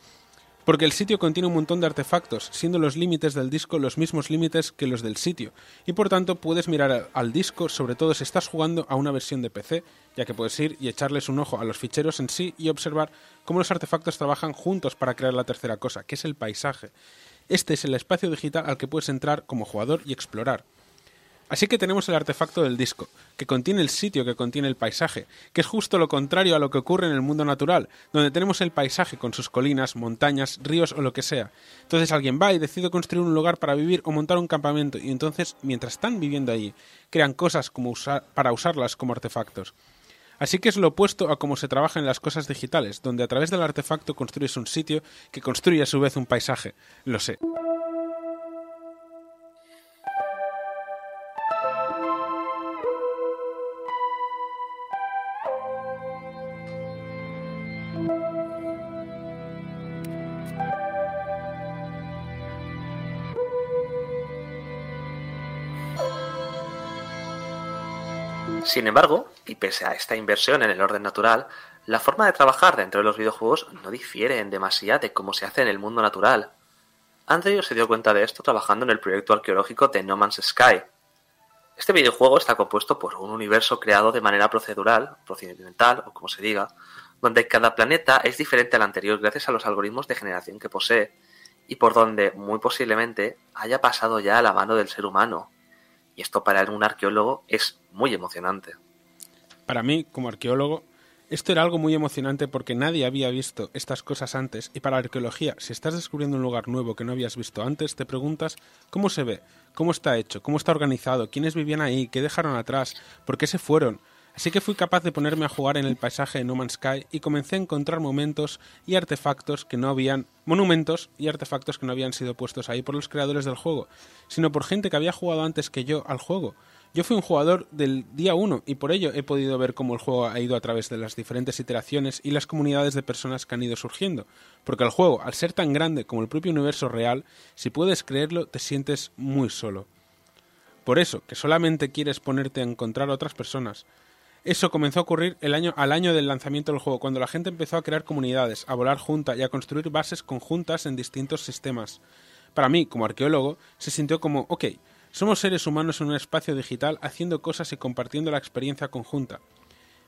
Porque el sitio contiene un montón de artefactos, siendo los límites del disco los mismos límites que los del sitio, y por tanto puedes mirar al- disco, sobre todo si estás jugando a una versión de PC, ya que puedes ir y echarles un ojo a los ficheros en sí y observar cómo los artefactos trabajan juntos para crear la tercera cosa, que es el paisaje. Este es el espacio digital al que puedes entrar como jugador y explorar. Así que tenemos el artefacto del disco, que contiene el sitio que contiene el paisaje, que es justo lo contrario a lo que ocurre en el mundo natural, donde tenemos el paisaje con sus colinas, montañas, ríos o lo que sea. Entonces alguien va y decide construir un lugar para vivir o montar un campamento, y entonces, mientras están viviendo allí, crean cosas como usar- para usarlas como artefactos. Así que es lo opuesto a cómo se trabaja en las cosas digitales, donde a través del artefacto construyes un sitio que construye a su vez un paisaje. Lo sé. Sin embargo, y pese a esta inversión en el orden natural, la forma de trabajar dentro de los videojuegos no difiere en demasía de cómo se hace en el mundo natural. Andrew se dio cuenta de esto trabajando en el proyecto arqueológico de No Man's Sky. Este videojuego está compuesto por un universo creado de manera procedural, procedimental o como se diga, donde cada planeta es diferente al anterior gracias a los algoritmos de generación que posee y por donde muy posiblemente haya pasado ya a la mano del ser humano. Y esto para un arqueólogo es muy emocionante. Para mí, como arqueólogo, esto era algo muy emocionante porque nadie había visto estas cosas antes. Y para la arqueología, si estás descubriendo un lugar nuevo que no habías visto antes, te preguntas cómo se ve, cómo está hecho, cómo está organizado, quiénes vivían ahí, qué dejaron atrás, por qué se fueron. Así que fui capaz de ponerme a jugar en el paisaje de No Man's Sky y comencé a encontrar momentos y artefactos que no habían monumentos y artefactos que no habían sido puestos ahí por los creadores del juego, sino por gente que había jugado antes que yo al juego. Yo fui un jugador del día 1 y por ello he podido ver cómo el juego ha ido a través de las diferentes iteraciones y las comunidades de personas que han ido surgiendo, porque el juego, al ser tan grande como el propio universo real, si puedes creerlo, te sientes muy solo. Por eso, que solamente quieres ponerte a encontrar a otras personas, eso comenzó a ocurrir el año, al año del lanzamiento del juego, cuando la gente empezó a crear comunidades, a volar junta y a construir bases conjuntas en distintos sistemas. Para mí, como arqueólogo, se sintió como, ok, somos seres humanos en un espacio digital haciendo cosas y compartiendo la experiencia conjunta.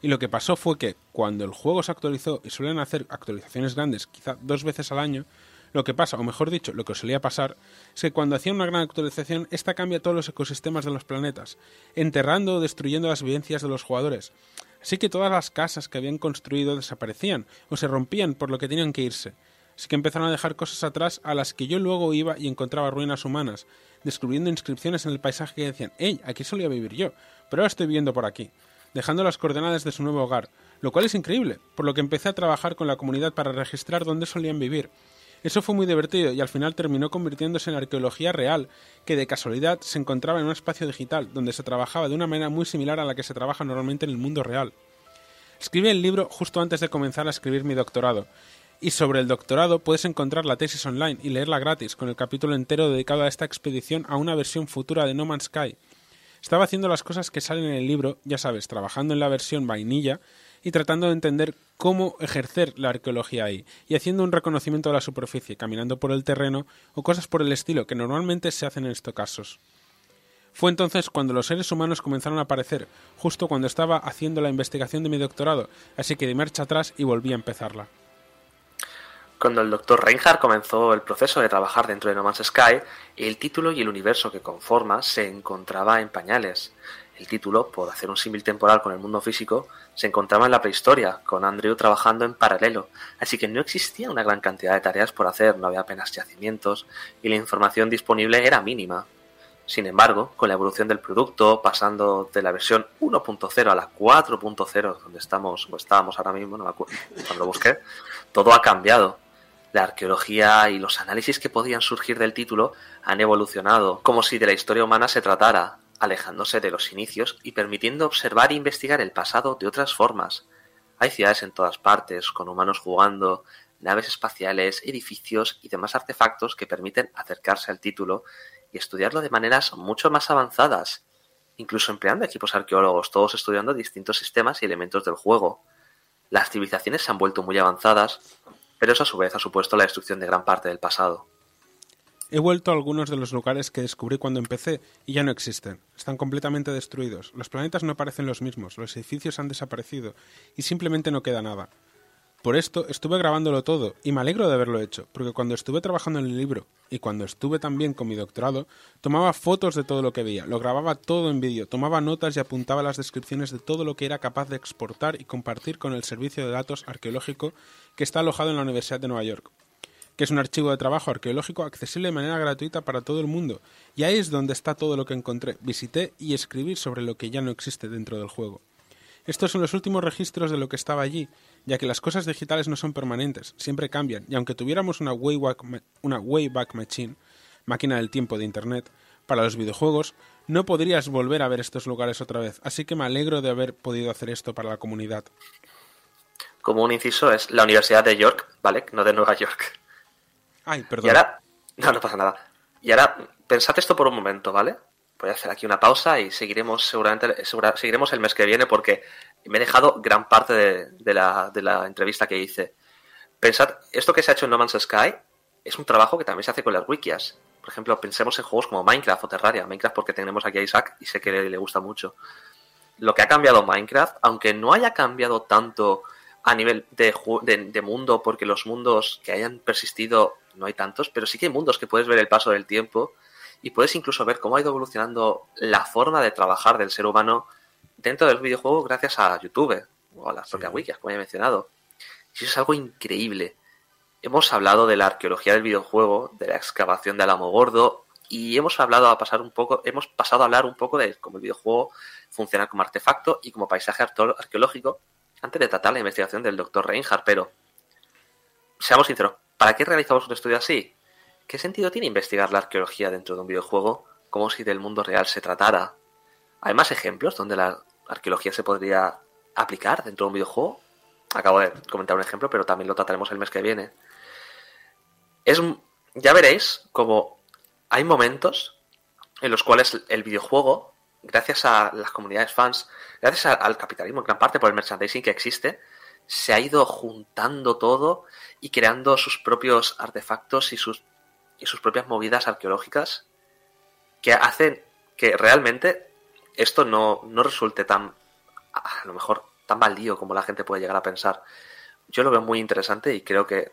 Y lo que pasó fue que, cuando el juego se actualizó y suelen hacer actualizaciones grandes, quizá dos veces al año, lo que pasa, o mejor dicho, lo que solía pasar, es que cuando hacían una gran actualización, esta cambia todos los ecosistemas de los planetas, enterrando o destruyendo las vivencias de los jugadores. Así que todas las casas que habían construido desaparecían o se rompían por lo que tenían que irse. Así que empezaron a dejar cosas atrás a las que yo luego iba y encontraba ruinas humanas, descubriendo inscripciones en el paisaje que decían, ¡Ey! Aquí solía vivir yo, pero ahora estoy viviendo por aquí, dejando las coordenadas de su nuevo hogar, lo cual es increíble, por lo que empecé a trabajar con la comunidad para registrar dónde solían vivir, eso fue muy divertido y al final terminó convirtiéndose en arqueología real, que de casualidad se encontraba en un espacio digital, donde se trabajaba de una manera muy similar a la que se trabaja normalmente en el mundo real. Escribí el libro justo antes de comenzar a escribir mi doctorado, y sobre el doctorado puedes encontrar la tesis online y leerla gratis, con el capítulo entero dedicado a esta expedición a una versión futura de No Man's Sky. Estaba haciendo las cosas que salen en el libro, ya sabes, trabajando en la versión vainilla, y tratando de entender cómo ejercer la arqueología ahí, y haciendo un reconocimiento de la superficie, caminando por el terreno o cosas por el estilo que normalmente se hacen en estos casos. Fue entonces cuando los seres humanos comenzaron a aparecer, justo cuando estaba haciendo la investigación de mi doctorado, así que di marcha atrás y volví a empezarla. Cuando el Dr. Reinhardt comenzó el proceso de trabajar dentro de No Man's Sky, el título y el universo que conforma se encontraba en pañales. El título, por hacer un símil temporal con el mundo físico, se encontraba en la prehistoria, con Andrew trabajando en paralelo, así que no existía una gran cantidad de tareas por hacer, no había apenas yacimientos y la información disponible era mínima. Sin embargo, con la evolución del producto, pasando de la versión 1.0 a la 4.0, donde estamos, o estábamos ahora mismo, no me acuerdo, cuando lo busqué, todo ha cambiado. La arqueología y los análisis que podían surgir del título han evolucionado, como si de la historia humana se tratara, alejándose de los inicios y permitiendo observar e investigar el pasado de otras formas. Hay ciudades en todas partes, con humanos jugando, naves espaciales, edificios y demás artefactos que permiten acercarse al título y estudiarlo de maneras mucho más avanzadas, incluso empleando equipos arqueólogos, todos estudiando distintos sistemas y elementos del juego. Las civilizaciones se han vuelto muy avanzadas, pero eso a su vez ha supuesto la destrucción de gran parte del pasado. He vuelto a algunos de los lugares que descubrí cuando empecé y ya no existen. Están completamente destruidos. Los planetas no parecen los mismos, los edificios han desaparecido y simplemente no queda nada. Por esto estuve grabándolo todo y me alegro de haberlo hecho, porque cuando estuve trabajando en el libro y cuando estuve también con mi doctorado, tomaba fotos de todo lo que veía, lo grababa todo en vídeo, tomaba notas y apuntaba las descripciones de todo lo que era capaz de exportar y compartir con el servicio de datos arqueológico que está alojado en la Universidad de Nueva York que es un archivo de trabajo arqueológico accesible de manera gratuita para todo el mundo. Y ahí es donde está todo lo que encontré. Visité y escribí sobre lo que ya no existe dentro del juego. Estos son los últimos registros de lo que estaba allí, ya que las cosas digitales no son permanentes, siempre cambian, y aunque tuviéramos una Wayback, una Wayback Machine, máquina del tiempo de Internet, para los videojuegos, no podrías volver a ver estos lugares otra vez, así que me alegro de haber podido hacer esto para la comunidad. Como un inciso es la Universidad de York, ¿vale? No de Nueva York. Ay, perdón. Y ahora, no, no pasa nada. Y ahora, pensad esto por un momento, ¿vale? voy a hacer aquí una pausa y seguiremos seguramente segura- seguiremos el mes que viene porque me he dejado gran parte de, de la, de la entrevista que hice. Pensad, esto que se ha hecho en No Man's Sky es un trabajo que también se hace con las wikias. Por ejemplo, pensemos en juegos como Minecraft o Terraria. Minecraft porque tenemos aquí a Isaac y sé que le, le gusta mucho. Lo que ha cambiado Minecraft, aunque no haya cambiado tanto a nivel de, de mundo, porque los mundos que hayan persistido no hay tantos, pero sí que hay mundos que puedes ver el paso del tiempo y puedes incluso ver cómo ha ido evolucionando la forma de trabajar del ser humano dentro del videojuego gracias a YouTube o a las propias wikis, como ya he mencionado. Y eso es algo increíble. Hemos hablado de la arqueología del videojuego, de la excavación de Alamo Gordo, y hemos hablado a pasar un poco, hemos pasado a hablar un poco de cómo el videojuego funciona como artefacto y como paisaje arqueológico, antes de tratar la investigación del Dr. Reinhardt, pero seamos sinceros, ¿para qué realizamos un estudio así? ¿Qué sentido tiene investigar la arqueología dentro de un videojuego como si del mundo real se tratara? ¿Hay más ejemplos donde la arqueología se podría aplicar dentro de un videojuego? Acabo de comentar un ejemplo, pero también lo trataremos el mes que viene. Es, ya veréis como hay momentos en los cuales el videojuego, gracias a las comunidades fans, gracias al capitalismo en gran parte por el merchandising que existe, se ha ido juntando todo y creando sus propios artefactos y sus, y sus propias movidas arqueológicas que hacen que realmente esto no, no resulte tan, a lo mejor, tan baldío como la gente puede llegar a pensar. Yo lo veo muy interesante y creo que,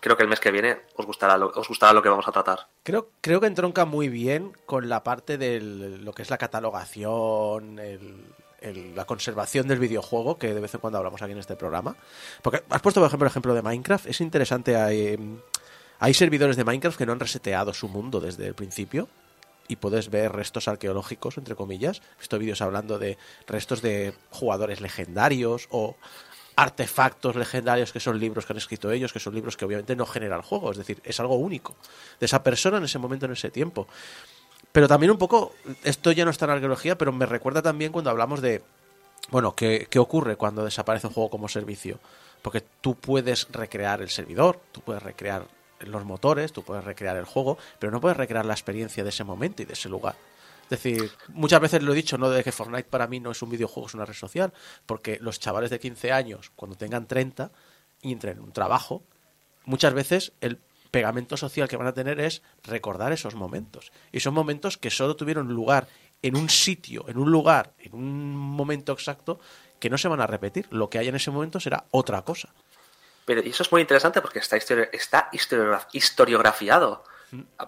creo que el mes que viene os gustará, lo, os gustará lo que vamos a tratar. Creo, creo que entronca muy bien con la parte de lo que es la catalogación, el- el- la conservación del videojuego, que de vez en cuando hablamos aquí en este programa. Porque has puesto, por ejemplo, el ejemplo de Minecraft. Es interesante, hay, mm, hay servidores de Minecraft que no han reseteado su mundo desde el principio. Y puedes ver restos arqueológicos, entre comillas. He visto vídeos hablando de restos de jugadores legendarios o artefactos legendarios que son libros que han escrito ellos, que son libros que obviamente no genera el juego, es decir, es algo único de esa persona en ese momento, en ese tiempo. Pero también un poco, esto ya no está en arqueología, pero me recuerda también cuando hablamos de, bueno, ¿qué, qué ocurre cuando desaparece un juego como servicio? Porque tú puedes recrear el servidor, tú puedes recrear los motores, tú puedes recrear el juego, pero no puedes recrear la experiencia de ese momento y de ese lugar. Es decir, muchas veces lo he dicho, ¿no? De que Fortnite para mí no es un videojuego, es una red social, porque los chavales de 15 años, cuando tengan 30 y entren en un trabajo, muchas veces el pegamento social que van a tener es recordar esos momentos. Y son momentos que solo tuvieron lugar en un sitio, en un lugar, en un momento exacto, que no se van a repetir. Lo que hay en ese momento será otra cosa. Pero eso es muy interesante porque está, histori- está historiogra- historiografiado.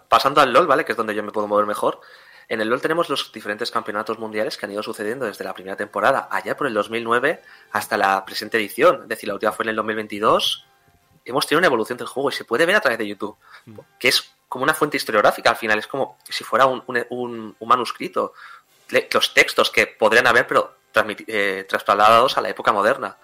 Pasando al LOL, ¿vale? Que es donde yo me puedo mover mejor. En el LOL tenemos los diferentes campeonatos mundiales que han ido sucediendo desde la primera temporada, allá por el 2009, hasta la presente edición. Es decir, la última fue en el 2022. Hemos tenido una evolución del juego y se puede ver a través de YouTube, que es como una fuente historiográfica al final, es como si fuera un, un- manuscrito. Le- Los textos que podrían haber, pero eh, trasladados a la época moderna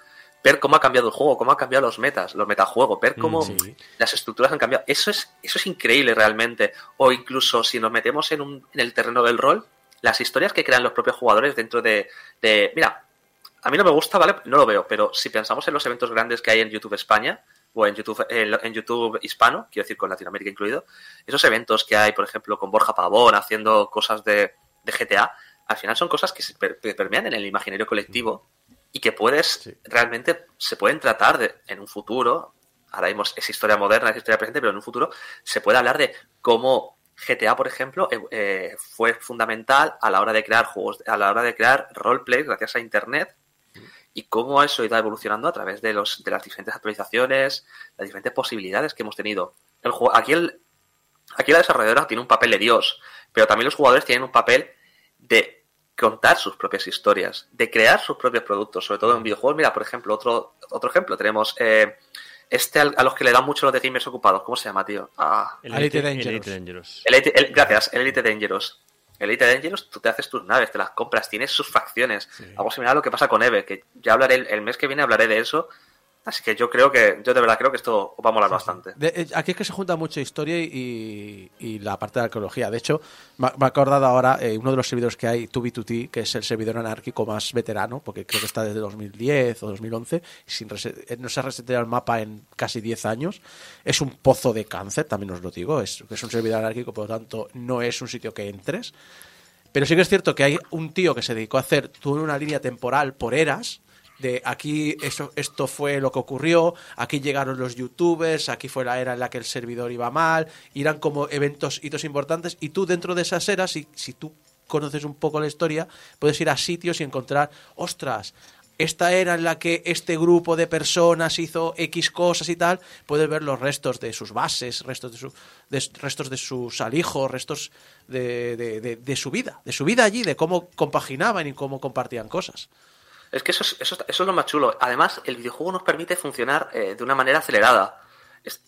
ver cómo ha cambiado el juego, cómo han cambiado los metas, los metajuegos, ver cómo Mm, sí. las estructuras han cambiado. Eso es, eso es increíble realmente. O incluso si nos metemos en, un, en el terreno del rol, las historias que crean los propios jugadores dentro de, de- Mira, a mí no me gusta, ¿vale? No lo veo, pero si pensamos en los eventos grandes que hay en YouTube España, o en YouTube, en, YouTube hispano, quiero decir con Latinoamérica incluido, esos eventos que hay, por ejemplo, con Borja Pavón haciendo cosas de, de GTA, al final son cosas que se per- que permean en el imaginario colectivo y que puedes, realmente se pueden tratar de, en un futuro, ahora mismo es historia moderna, es historia presente, pero en un futuro se puede hablar de cómo GTA, por ejemplo, eh, eh, fue fundamental a la hora de crear juegos, a la hora de crear roleplay gracias a Internet y cómo eso ha ido evolucionando a través de, los, de las diferentes actualizaciones, las diferentes posibilidades que hemos tenido. El, juego- aquí, el, aquí la desarrolladora tiene un papel de Dios, pero también los jugadores tienen un papel de contar sus propias historias, de crear sus propios productos, sobre todo en videojuegos. Mira, por ejemplo, otro, otro ejemplo, tenemos eh, este al- a los que le dan mucho los de gamers ocupados. ¿Cómo se llama, tío? Ah, El Elite Elite, Dangerous. el Elite Dangerous. el Elite- el- gracias, el Elite Dangerous. El Elite Dangerous, tú te haces tus naves, te las compras, tienes sus facciones. Algo similar a lo que pasa con Eve, que ya hablaré el, el mes que viene hablaré de eso. Así que yo creo que, yo de verdad creo que esto va a molar bastante. De- eh, aquí es que se junta mucha historia y, y la parte de arqueología. De hecho, me, he acordado ahora eh, uno de los servidores que hay, 2B2T, que es el servidor anárquico más veterano, porque creo que está desde 2010 o 2011, y sin eh, no se ha reseteado el mapa en casi 10 años. Es un pozo de cáncer, también os lo digo. Es, es un servidor anárquico, por lo tanto, no es un sitio que entres. Pero sí que es cierto que hay un tío que se dedicó a hacer toda una línea temporal por eras. De aquí eso, esto fue lo que ocurrió, aquí llegaron los youtubers, aquí fue la era en la que el servidor iba mal, irán como eventos, hitos importantes, y tú dentro de esas eras, si, si tú conoces un poco la historia, puedes ir a sitios y encontrar, ostras, esta era en la que este grupo de personas hizo X cosas y tal, puedes ver los restos de sus bases, restos de, su, de- restos de sus alijos, restos de, de- de- de su vida, de su vida allí, de cómo compaginaban y cómo compartían cosas. Es que eso es, eso, es- eso es lo más chulo. Además, el videojuego nos permite funcionar eh, de una manera acelerada.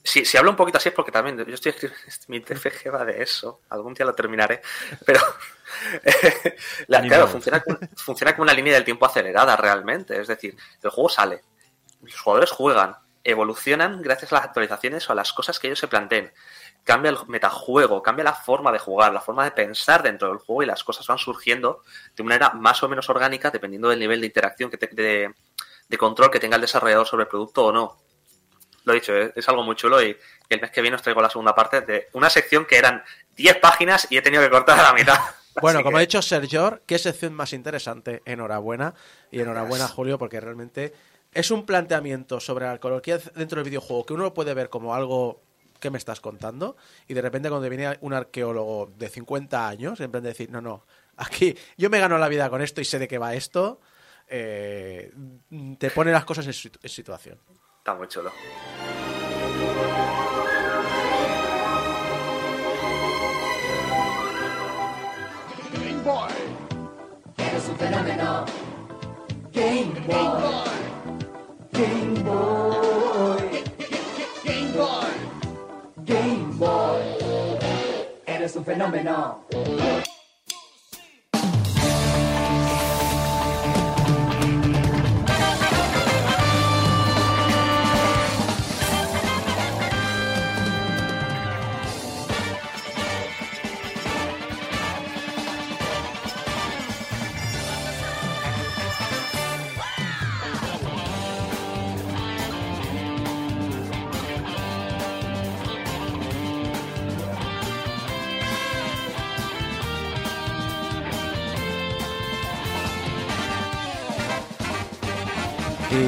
Si, si hablo un poquito así es porque también yo estoy escribiendo, [laughs] mi TFG va de eso, algún día lo terminaré, pero [laughs] la- Ni claro, funciona, funciona como una línea del tiempo acelerada realmente, es decir, el juego sale, los jugadores juegan, evolucionan gracias a las actualizaciones o a las cosas que ellos se planteen, cambia el metajuego, cambia la forma de jugar, la forma de pensar dentro del juego y las cosas van surgiendo de una manera más o menos orgánica dependiendo del nivel de interacción que te- de, de control que tenga el desarrollador sobre el producto o no. Lo he dicho, ¿eh? es algo muy chulo y el mes que viene os traigo la segunda parte de una sección que eran 10 páginas y he tenido que cortar a la mitad. [laughs] Bueno, Así como que- ha dicho Sergio, qué sección más interesante. Enhorabuena. Y enhorabuena, Julio, porque realmente es un planteamiento sobre la arqueología dentro del videojuego que uno lo puede ver como algo que me estás contando y de repente cuando viene un arqueólogo de 50 años, en plan de decir, no, no, aquí yo me gano la vida con esto y sé de qué va esto, eh, te pone las cosas en, situ- en situación. Está muy chulo. Game Boy. Eres un fenómeno. Game Boy. Game Boy. Eres un fenómeno.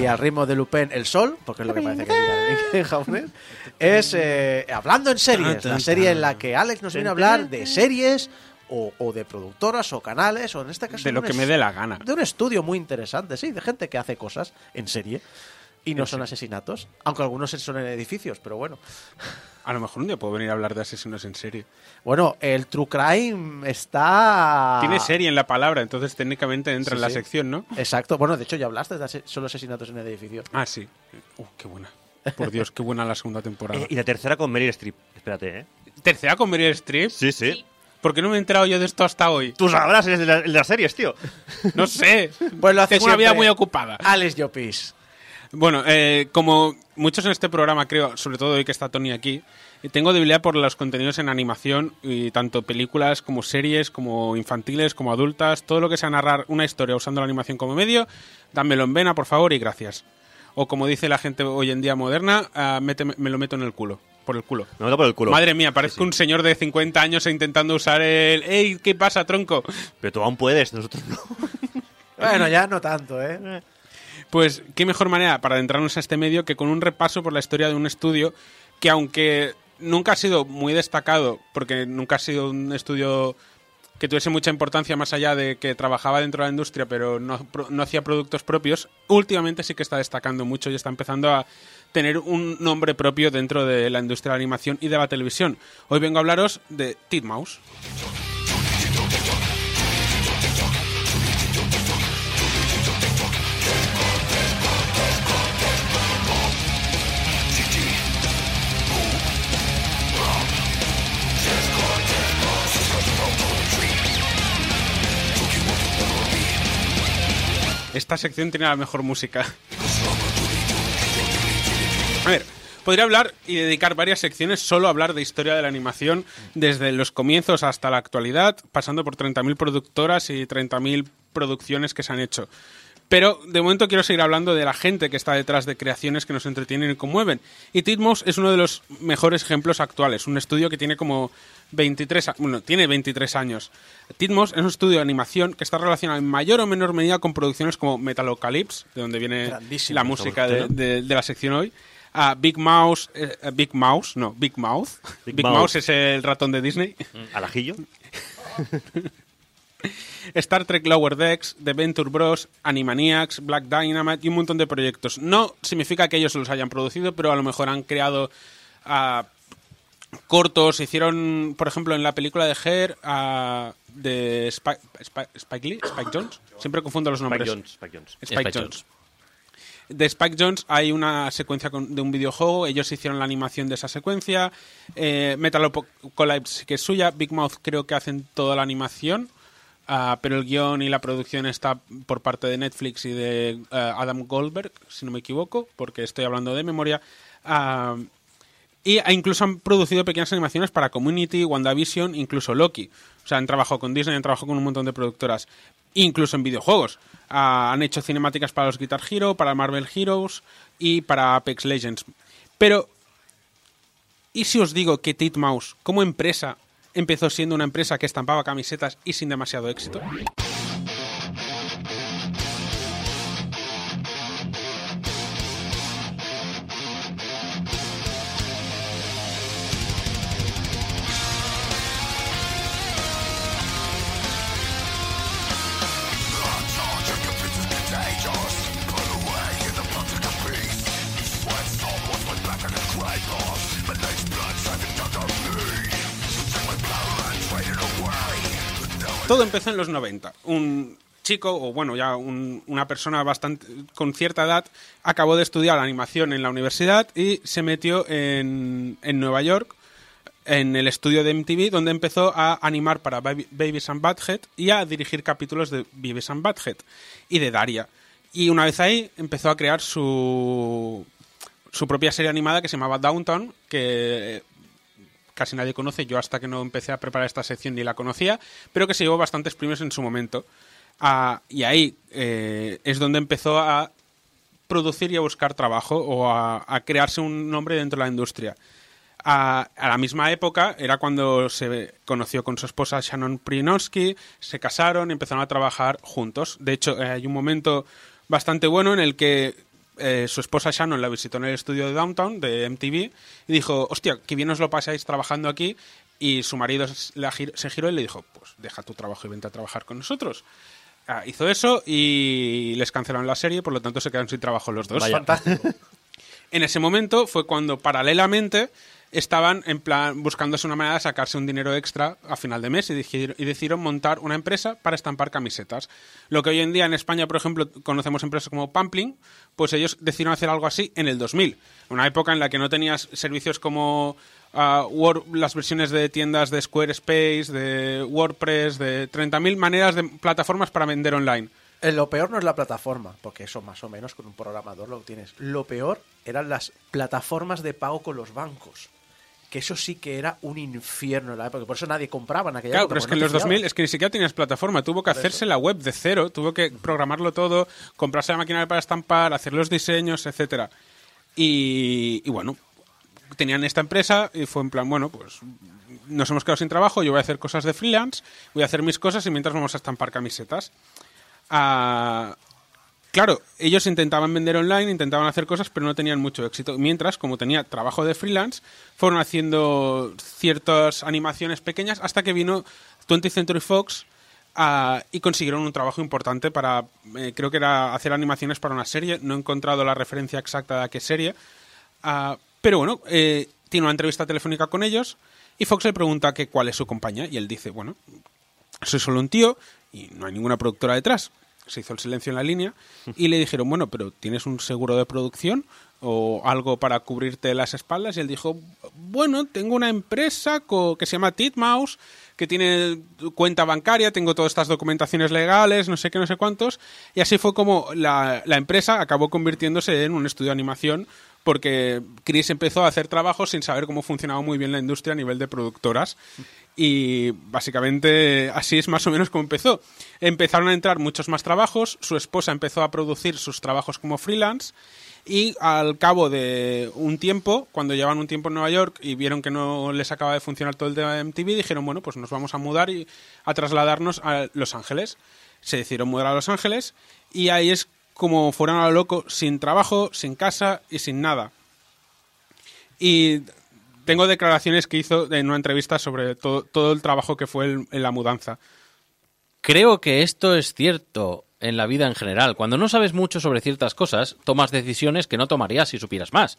Al ritmo de Lupin el sol, porque es lo que parece que diga en- [laughs] japonés, es eh, hablando en series, la serie en la que Alex nos viene a hablar de series o, o de productoras o canales, o en este caso De lo que me dé la gana. de un estudio muy interesante, sí, de gente que hace cosas en serie y no son asesinatos, aunque algunos son en edificios, pero bueno. [laughs] A lo mejor un día puedo venir a hablar de asesinos en serie. Bueno, el True Crime está... Tiene serie en la palabra, entonces técnicamente entra Sí, en la sí. sección, ¿no? Exacto, bueno, de hecho ya hablaste de ase- solo asesinatos en edificios. Ah, sí. Uh, qué buena. Por Dios, qué buena la segunda temporada. [laughs] Eh, y la tercera con Meryl Streep. Espérate, ¿eh? ¿Tercera con Meryl Streep? Sí, sí. ¿Por qué no me he enterado yo de esto hasta hoy? Tú sabrás, eres de, la- de las series, tío. No sé. Pues lo hace Tengo una vida muy ocupada. Alex Llopis. Bueno, eh, como muchos en este programa, creo, sobre todo hoy que está Tony aquí, tengo debilidad por los contenidos en animación, y tanto películas como series, como infantiles, como adultas, todo lo que sea narrar una historia usando la animación como medio, dámelo en vena, por favor, y gracias. O como dice la gente hoy en día moderna, méteme- me lo meto en el culo, por el culo. Me meto por el culo. Madre mía, parezco un señor de 50 años intentando usar el... ¡Ey, qué pasa, tronco! Pero tú aún puedes, nosotros no. Bueno, ya no tanto, ¿eh? Pues qué mejor manera para adentrarnos a este medio que con un repaso por la historia de un estudio que aunque nunca ha sido muy destacado, porque nunca ha sido un estudio que tuviese mucha importancia más allá de que trabajaba dentro de la industria pero no, no hacía productos propios, últimamente sí que está destacando mucho y está empezando a tener un nombre propio dentro de la industria de la animación y de la televisión. Hoy vengo a hablaros de Titmouse. Esta sección tiene la mejor música. A ver, podría hablar y dedicar varias secciones solo a hablar de historia de la animación, desde los comienzos hasta la actualidad, pasando por 30.000 productoras y 30.000 producciones que se han hecho. Pero de momento quiero seguir hablando de la gente que está detrás de creaciones que nos entretienen y conmueven. Y Titmos es uno de los mejores ejemplos actuales. Un estudio que tiene como 23, a- bueno, tiene 23 años. Titmos es un estudio de animación que está relacionado en mayor o menor medida con producciones como Metalocalypse, de donde viene la música de, Estamos de- de la sección hoy. a Big Mouse, eh, eh, Big Mouse, no, Big Mouth. Big Big. Mouse es el ratón de Disney. ¿Al ajillo? [laughs] Star Trek Lower Decks, The Venture Bros, Animaniacs, Black Dynamite y un montón de proyectos. No significa que ellos los hayan producido, pero a lo mejor han creado ah, cortos. Hicieron, por ejemplo, en la película de Her ah, de Spike, Spike- Spike Lee, Spike Jones. Siempre confundo los nombres. Spike Jones. Spike Jones. Spike, Spike Jones. De Spike Jones hay una secuencia con- de un videojuego, ellos hicieron la animación de esa secuencia. Eh, Metalocalypse, que es suya. Big Mouth creo que hacen toda la animación. ah, pero el guion y la producción está por parte de Netflix y de eh, Adam Goldberg, si no me equivoco, porque estoy hablando de memoria. Ah, y incluso han producido pequeñas animaciones para Community, WandaVision, incluso Loki. O sea, han trabajado con Disney, han trabajado con un montón de productoras. Incluso en videojuegos. Ah, han hecho cinemáticas para los Guitar Hero, para Marvel Heroes y para Apex Legends. Pero, ¿y si os digo que Titmouse, como empresa, empezó siendo una empresa que estampaba camisetas y sin demasiado éxito? Todo empezó en los 90. Un chico, o bueno, ya un- una persona bastante con cierta edad, acabó de estudiar animación en la universidad y se metió en, en Nueva York, en el estudio de MTV, donde empezó a animar para Babies and Butthead y a dirigir capítulos de Beavis and Butthead y de Daria. Y una vez ahí empezó a crear su, su propia serie animada que se llamaba Downtown, que casi nadie conoce, yo hasta que no empecé a preparar esta sección ni la conocía, pero que se llevó bastantes premios en su momento. Ah, y ahí eh, es donde empezó a producir y a buscar trabajo o a, crearse un nombre dentro de la industria. A, a la misma época era cuando se conoció con su esposa Shannon Prinowski, se casaron y empezaron a trabajar juntos. De hecho, eh, hay un momento bastante bueno en el que eh, su esposa Shannon la visitó en el estudio de Downtown, de MTV, y dijo, hostia, qué bien os lo pasáis trabajando aquí. Y su marido se giró y le dijo, pues deja tu trabajo y vente a trabajar con nosotros. Ah, hizo eso y les cancelaron la serie, por lo tanto se quedaron sin trabajo los dos. Vaya. En ese momento fue cuando paralelamente estaban en plan buscándose una manera de sacarse un dinero extra a final de mes y, decidieron montar una empresa para estampar camisetas. Lo que hoy en día en España, por ejemplo, conocemos empresas como Pampling, pues ellos decidieron hacer algo así en el 2000, una época en la que no tenías servicios como Word- las versiones de tiendas de Squarespace, de WordPress, de 30.000 maneras de plataformas para vender online. Eh, Lo peor no es la plataforma, porque eso más o menos con un programador lo tienes. Lo peor eran las plataformas de pago con los bancos. Que eso sí que era un infierno en la época. Por eso nadie compraba en aquella Claro, época. pero es que en los te 2000 fiabas. es que ni siquiera tenías plataforma. Tuvo que hacerse la web de cero, tuvo que programarlo todo, comprarse la máquina para estampar, hacer los diseños, etcétera. Y, y bueno, tenían esta empresa y fue en plan, bueno, pues nos hemos quedado sin trabajo, yo voy a hacer cosas de freelance, voy a hacer mis cosas y mientras vamos a estampar camisetas. Ah, Claro, ellos intentaban vender online, intentaban hacer cosas, pero no tenían mucho éxito. Mientras, como tenía trabajo de freelance, fueron haciendo ciertas animaciones pequeñas hasta que vino 20th Century Fox ah, y consiguieron un trabajo importante para, eh, creo que era hacer animaciones para una serie. No he encontrado la referencia exacta de qué serie. Ah, pero bueno, eh, tiene una entrevista telefónica con ellos y Fox le pregunta que cuál es su compañía y él dice, bueno, soy solo un tío y no hay ninguna productora detrás. Se hizo el silencio en la línea y le dijeron, bueno, pero ¿tienes un seguro de producción o algo para cubrirte las espaldas? Y él dijo, bueno, tengo una empresa que se llama Titmouse, que tiene cuenta bancaria, tengo todas estas documentaciones legales, no sé qué, no sé cuántos. Y así fue como la, la empresa acabó convirtiéndose en un estudio de animación porque Chris empezó a hacer trabajos sin saber cómo funcionaba muy bien la industria a nivel de productoras. Y básicamente así es más o menos como empezó. Empezaron a entrar muchos más trabajos, su esposa empezó a producir sus trabajos como freelance y al cabo de un tiempo, cuando llevan un tiempo en Nueva York y vieron que no les acaba de funcionar todo el tema de MTV, dijeron, bueno, pues nos vamos a mudar y a trasladarnos a Los Ángeles. Se decidieron mudar a Los Ángeles y ahí es como fueron a lo loco, sin trabajo, sin casa y sin nada. Y tengo declaraciones que hizo en una entrevista sobre todo, el trabajo que fue en la mudanza. Creo que esto es cierto en la vida en general. Cuando no sabes mucho sobre ciertas cosas, tomas decisiones que no tomarías si supieras más.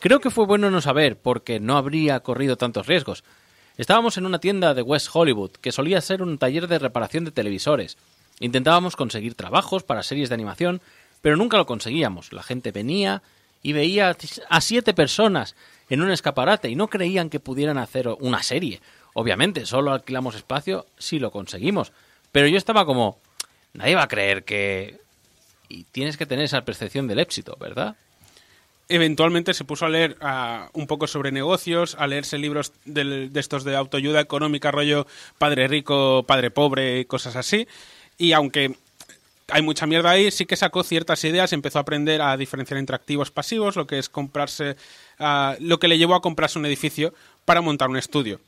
Creo que fue bueno no saber, porque no habría corrido tantos riesgos. Estábamos en una tienda de West Hollywood, que solía ser un taller de reparación de televisores. Intentábamos conseguir trabajos para series de animación, pero nunca lo conseguíamos. La gente venía y veía a siete personas en un escaparate y no creían que pudieran hacer una serie. Obviamente, solo alquilamos espacio si lo conseguimos. Pero yo estaba como, nadie va a creer que... Y tienes que tener esa percepción del éxito, ¿verdad? Eventualmente se puso a leer un poco sobre negocios, a leerse libros de estos de autoayuda económica, rollo padre rico, padre pobre cosas así. Y aunque hay mucha mierda ahí, sí que sacó ciertas ideas, empezó a aprender a diferenciar entre activos pasivos, lo que es comprarse, lo que le llevó a comprarse un edificio para montar un estudio.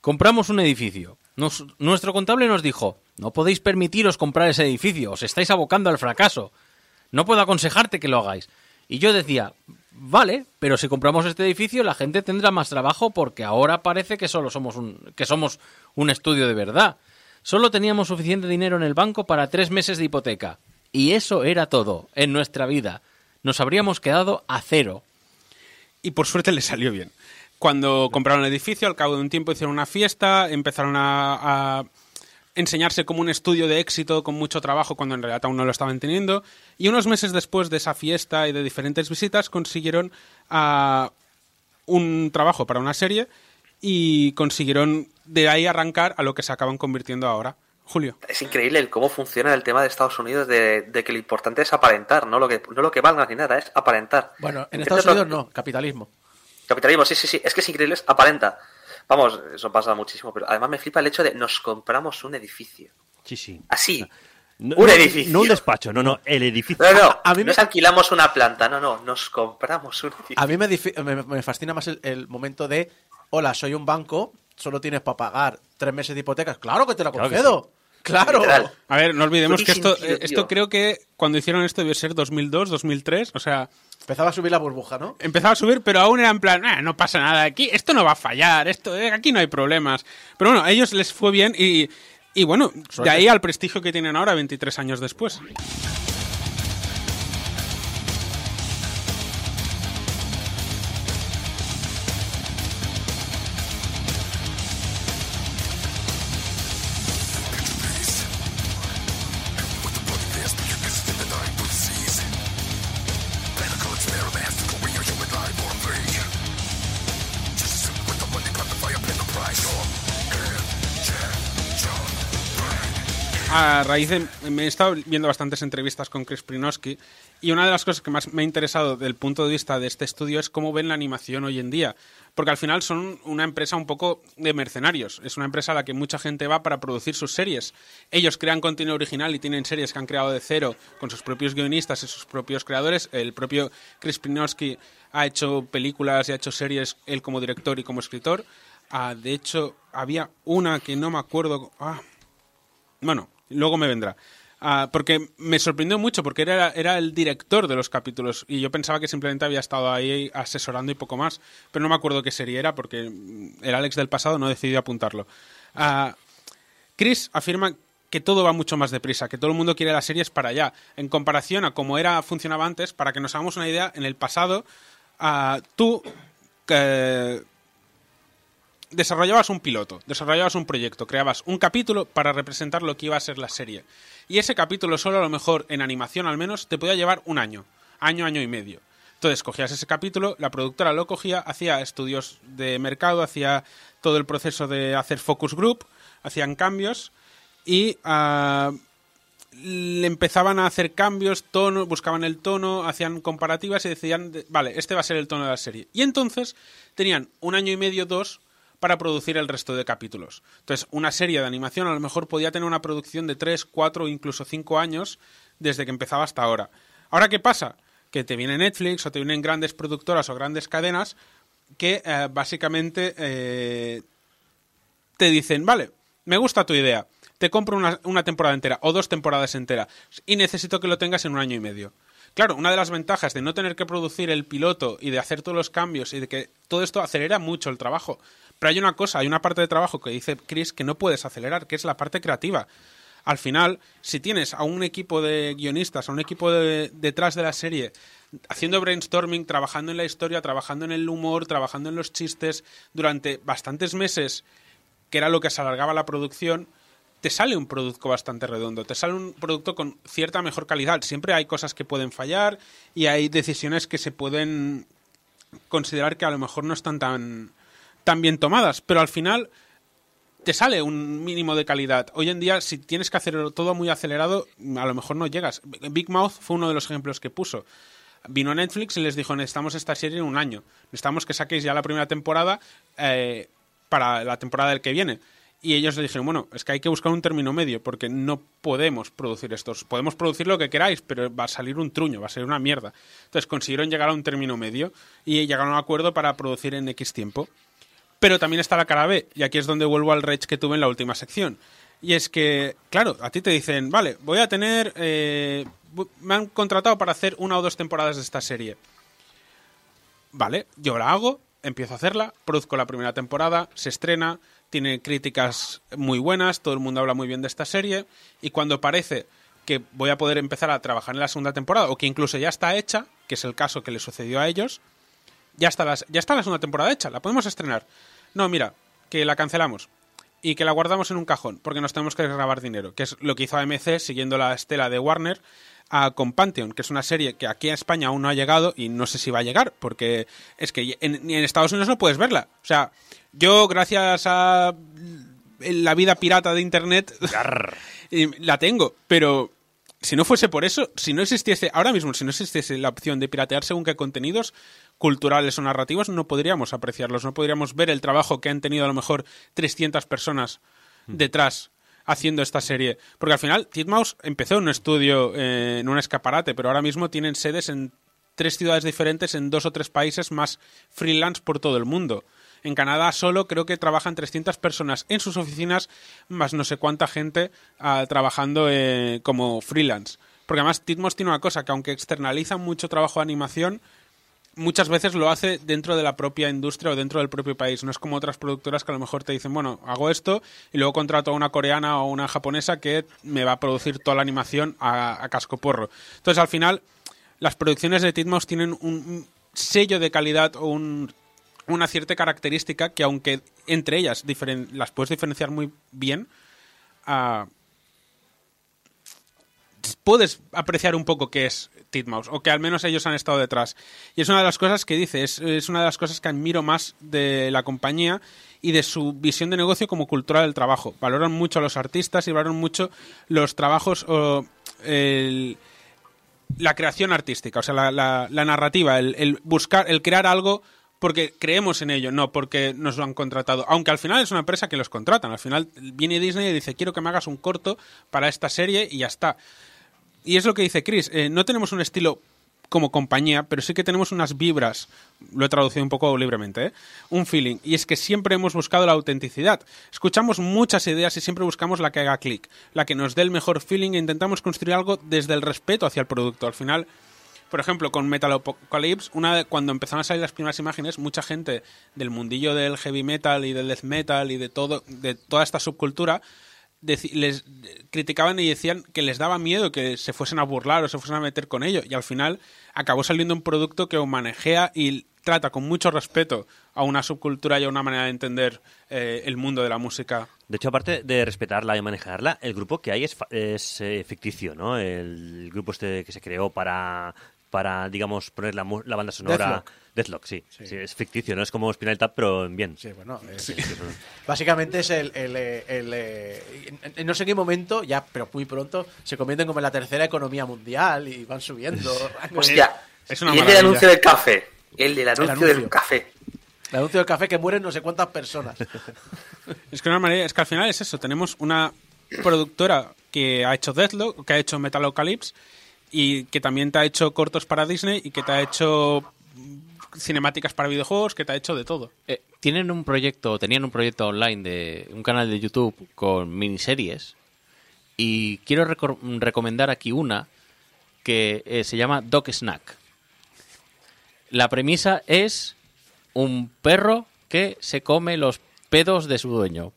Compramos un edificio. Nuestro contable nos dijo, no podéis permitiros comprar ese edificio, os estáis abocando al fracaso. No puedo aconsejarte que lo hagáis. Y yo decía, vale, pero si compramos este edificio la gente tendrá más trabajo porque ahora parece que solo somos un, que somos un estudio de verdad. Solo teníamos suficiente dinero en el banco para tres meses de hipoteca. Y eso era todo en nuestra vida. Nos habríamos quedado a cero. y por suerte le salió bien. Cuando compraron el edificio, al cabo de un tiempo hicieron una fiesta, empezaron a, enseñarse como un estudio de éxito con mucho trabajo cuando en realidad aún no lo estaban teniendo. Y unos meses después de esa fiesta y de diferentes visitas consiguieron ah, un trabajo para una serie y consiguieron de ahí arrancar a lo que se acaban convirtiendo ahora. Julio. Es increíble el cómo funciona el tema de Estados Unidos de, de que lo importante es aparentar, no lo que no lo que valga ni nada, es aparentar. Bueno, en Estados Unidos no, capitalismo. Capitalismo, sí, sí, sí, es que es increíble, es aparenta. Vamos, eso pasa muchísimo, pero además me flipa el hecho de nos compramos un edificio. Sí, sí. Así. No, un no- edificio. No un despacho, no, no, el edificio. No, no, A mí me- nos alquilamos una planta, no, no, nos compramos un edificio. A mí me, difi- me- me fascina más el, el momento de, hola, soy un banco, solo tienes para pagar tres meses de hipotecas. Claro que te la Claro concedo. Claro. A ver, no olvidemos que esto, sentido, eh, esto creo que cuando hicieron esto debió ser 2002, 2003, o sea, Empezaba a subir la burbuja, ¿no? empezaba a subir, pero aún era en plan, "Ah, no pasa nada, aquí esto no va a fallar, esto eh, aquí no hay problemas. Pero bueno, a ellos les fue bien y, y bueno, de ahí al prestigio que tienen ahora 23 años después. Me he estado viendo bastantes entrevistas con Chris Prinowski y una de las cosas que más me ha interesado del punto de vista de este estudio es cómo ven la animación hoy en día. Porque al final son una empresa un poco de mercenarios. Es una empresa a la que mucha gente va para producir sus series. Ellos crean contenido original y tienen series que han creado de cero con sus propios guionistas y sus propios creadores. El propio Chris Prinowski ha hecho películas y ha hecho series él como director y como escritor. Ah, de hecho, había una que no me acuerdo... Ah, bueno, luego me vendrá. Ah, porque me sorprendió mucho, porque era, era el director de los capítulos y yo pensaba que simplemente había estado ahí asesorando y poco más, pero no me acuerdo qué serie era porque el Alex del pasado no decidió apuntarlo. Ah, Chris afirma que todo va mucho más deprisa, que todo el mundo quiere las series para allá. En comparación a cómo era funcionaba antes, para que nos hagamos una idea, en el pasado ah, tú eh, desarrollabas un piloto, desarrollabas un proyecto, creabas un capítulo para representar lo que iba a ser la serie. Y ese capítulo solo a lo mejor en animación al menos te podía llevar un año, año, año y medio. Entonces cogías ese capítulo, la productora lo cogía, hacía estudios de mercado, hacía todo el proceso de hacer focus group, hacían cambios y ah, le empezaban a hacer cambios, tono, buscaban el tono, hacían comparativas y decían, de- vale, este va a ser el tono de la serie. Y entonces tenían un año y medio, dos, para producir el resto de capítulos. Entonces, una serie de animación a lo mejor podía tener una producción de tres, cuatro, incluso cinco años desde que empezaba hasta ahora. Ahora, ¿qué pasa? Que te viene Netflix o te vienen grandes productoras o grandes cadenas que eh, básicamente eh, te dicen, vale, me gusta tu idea, te compro una, una temporada entera o dos temporadas enteras y necesito que lo tengas en un año y medio. Claro, una de las ventajas de no tener que producir el piloto y de hacer todos los cambios y de que todo esto acelera mucho el trabajo. Pero hay una cosa, hay una parte de trabajo que dice Chris que no puedes acelerar, que es la parte creativa. Al final, si tienes a un equipo de guionistas, a un equipo de- detrás de la serie, haciendo brainstorming, trabajando en la historia, trabajando en el humor, trabajando en los chistes durante bastantes meses, que era lo que se alargaba la producción, te sale un producto bastante redondo, te sale un producto con cierta mejor calidad. Siempre hay cosas que pueden fallar y hay decisiones que se pueden considerar que a lo mejor no están tan, tan bien tomadas, pero al final te sale un mínimo de calidad. Hoy en día, si tienes que hacer todo muy acelerado, a lo mejor no llegas. Big Mouth fue uno de los ejemplos que puso. Vino Netflix y les dijo, necesitamos esta serie en un año. Necesitamos que saquéis ya la primera temporada eh, para la temporada del que viene. Y ellos le dijeron, bueno, es que hay que buscar un término medio, porque no podemos producir estos. Podemos producir lo que queráis, pero va a salir un truño, va a salir una mierda. Entonces consiguieron llegar a un término medio y llegaron a un acuerdo para producir en X tiempo. Pero también está la cara B, y aquí es donde vuelvo al rage que tuve en la última sección. Y es que, claro, a ti te dicen, vale, voy a tener. eh, me han contratado para hacer una o dos temporadas de esta serie. Vale, yo la hago, empiezo a hacerla, produzco la primera temporada, se estrena, tiene críticas muy buenas, todo el mundo habla muy bien de esta serie, y cuando parece que voy a poder empezar a trabajar en la segunda temporada, o que incluso ya está hecha, que es el caso que le sucedió a ellos, ya está, la, ya está la segunda temporada hecha, la podemos estrenar. No, mira, que la cancelamos y que la guardamos en un cajón porque nos tenemos que grabar dinero, que es lo que hizo AMC siguiendo la estela de Warner a con Pantheon, que es una serie que aquí a España aún no ha llegado y no sé si va a llegar, porque es que en, ni en Estados Unidos no puedes verla. O sea, yo gracias a la vida pirata de Internet [laughs] la tengo, pero si no fuese por eso, si no existiese, ahora mismo, si no existiese la opción de piratear según qué contenidos culturales o narrativos, no podríamos apreciarlos, no podríamos ver el trabajo que han tenido a lo mejor 300 personas detrás haciendo esta serie. Porque al final, Titmouse empezó en un estudio, eh, en un escaparate, pero ahora mismo tienen sedes en tres ciudades diferentes, en dos o tres países más freelance por todo el mundo. En Canadá solo creo que trabajan 300 personas en sus oficinas, más no sé cuánta gente ah, trabajando eh, como freelance. Porque además Titmos tiene una cosa, que aunque externaliza mucho trabajo de animación, muchas veces lo hace dentro de la propia industria o dentro del propio país. No es como otras productoras que a lo mejor te dicen, bueno, hago esto y luego contrato a una coreana o una japonesa que me va a producir toda la animación a, a casco porro. Entonces, al final, las producciones de Titmos tienen un, sello de calidad o un- una cierta característica que, aunque entre ellas las puedes diferenciar muy bien, ah, puedes apreciar un poco qué es Titmouse, o que al menos ellos han estado detrás. Y es una de las cosas que dice, es, una de las cosas que admiro más de la compañía y de su visión de negocio como cultura del trabajo. Valoran mucho a los artistas y valoran mucho los trabajos o el- la creación artística, o sea, la, la- la narrativa, el buscar, el crear algo porque creemos en ello, no porque nos lo han contratado. Aunque al final es una empresa que los contratan. Al final viene Disney y dice, quiero que me hagas un corto para esta serie y ya está. Y es lo que dice Chris, eh, no tenemos un estilo como compañía, pero sí que tenemos unas vibras, lo he traducido un poco libremente, ¿eh? un feeling, y es que siempre hemos buscado la autenticidad. Escuchamos muchas ideas y siempre buscamos la que haga clic, la que nos dé el mejor feeling e intentamos construir algo desde el respeto hacia el producto. Al final, por ejemplo, con Metalocalypse, una de- cuando empezaron a salir las primeras imágenes, mucha gente del mundillo del heavy metal y del death metal y de todo, de toda esta subcultura, les criticaban y decían que les daba miedo que se fuesen a burlar o se fuesen a meter con ello. Y al final acabó saliendo un producto que manejea y trata con mucho respeto a una subcultura y a una manera de entender eh, el mundo de la música. De hecho, aparte de respetarla y manejarla, el grupo que hay es, es, eh, ficticio, ¿no? El grupo este que se creó para para, digamos, poner la, mu- la banda sonora. Deathlock. Deathlock, sí. sí. Es ficticio, no es como Spinal Tap, pero en bien. Sí, bueno, es- Sí, es un- Básicamente es el. el, eh, el, eh, en- en no sé qué momento, ya, pero muy pronto, se convierten como en la tercera economía mundial y van subiendo. [laughs] Hostia, Es una y el del anuncio del café. El del anuncio, anuncio. del café. El anuncio del café que mueren no sé cuántas personas. Es que, una manera- es que al final es eso. Tenemos una productora que ha hecho Deathlock, que ha hecho Metalocalypse y que también te ha hecho cortos para Disney y que te ha hecho cinemáticas para videojuegos, que te ha hecho de todo. Eh, tienen un proyecto, tenían un proyecto online de un canal de YouTube con miniseries y quiero recor- recomendar aquí una que eh, se llama Dog Snack. La premisa es un perro que se come los pedos de su dueño.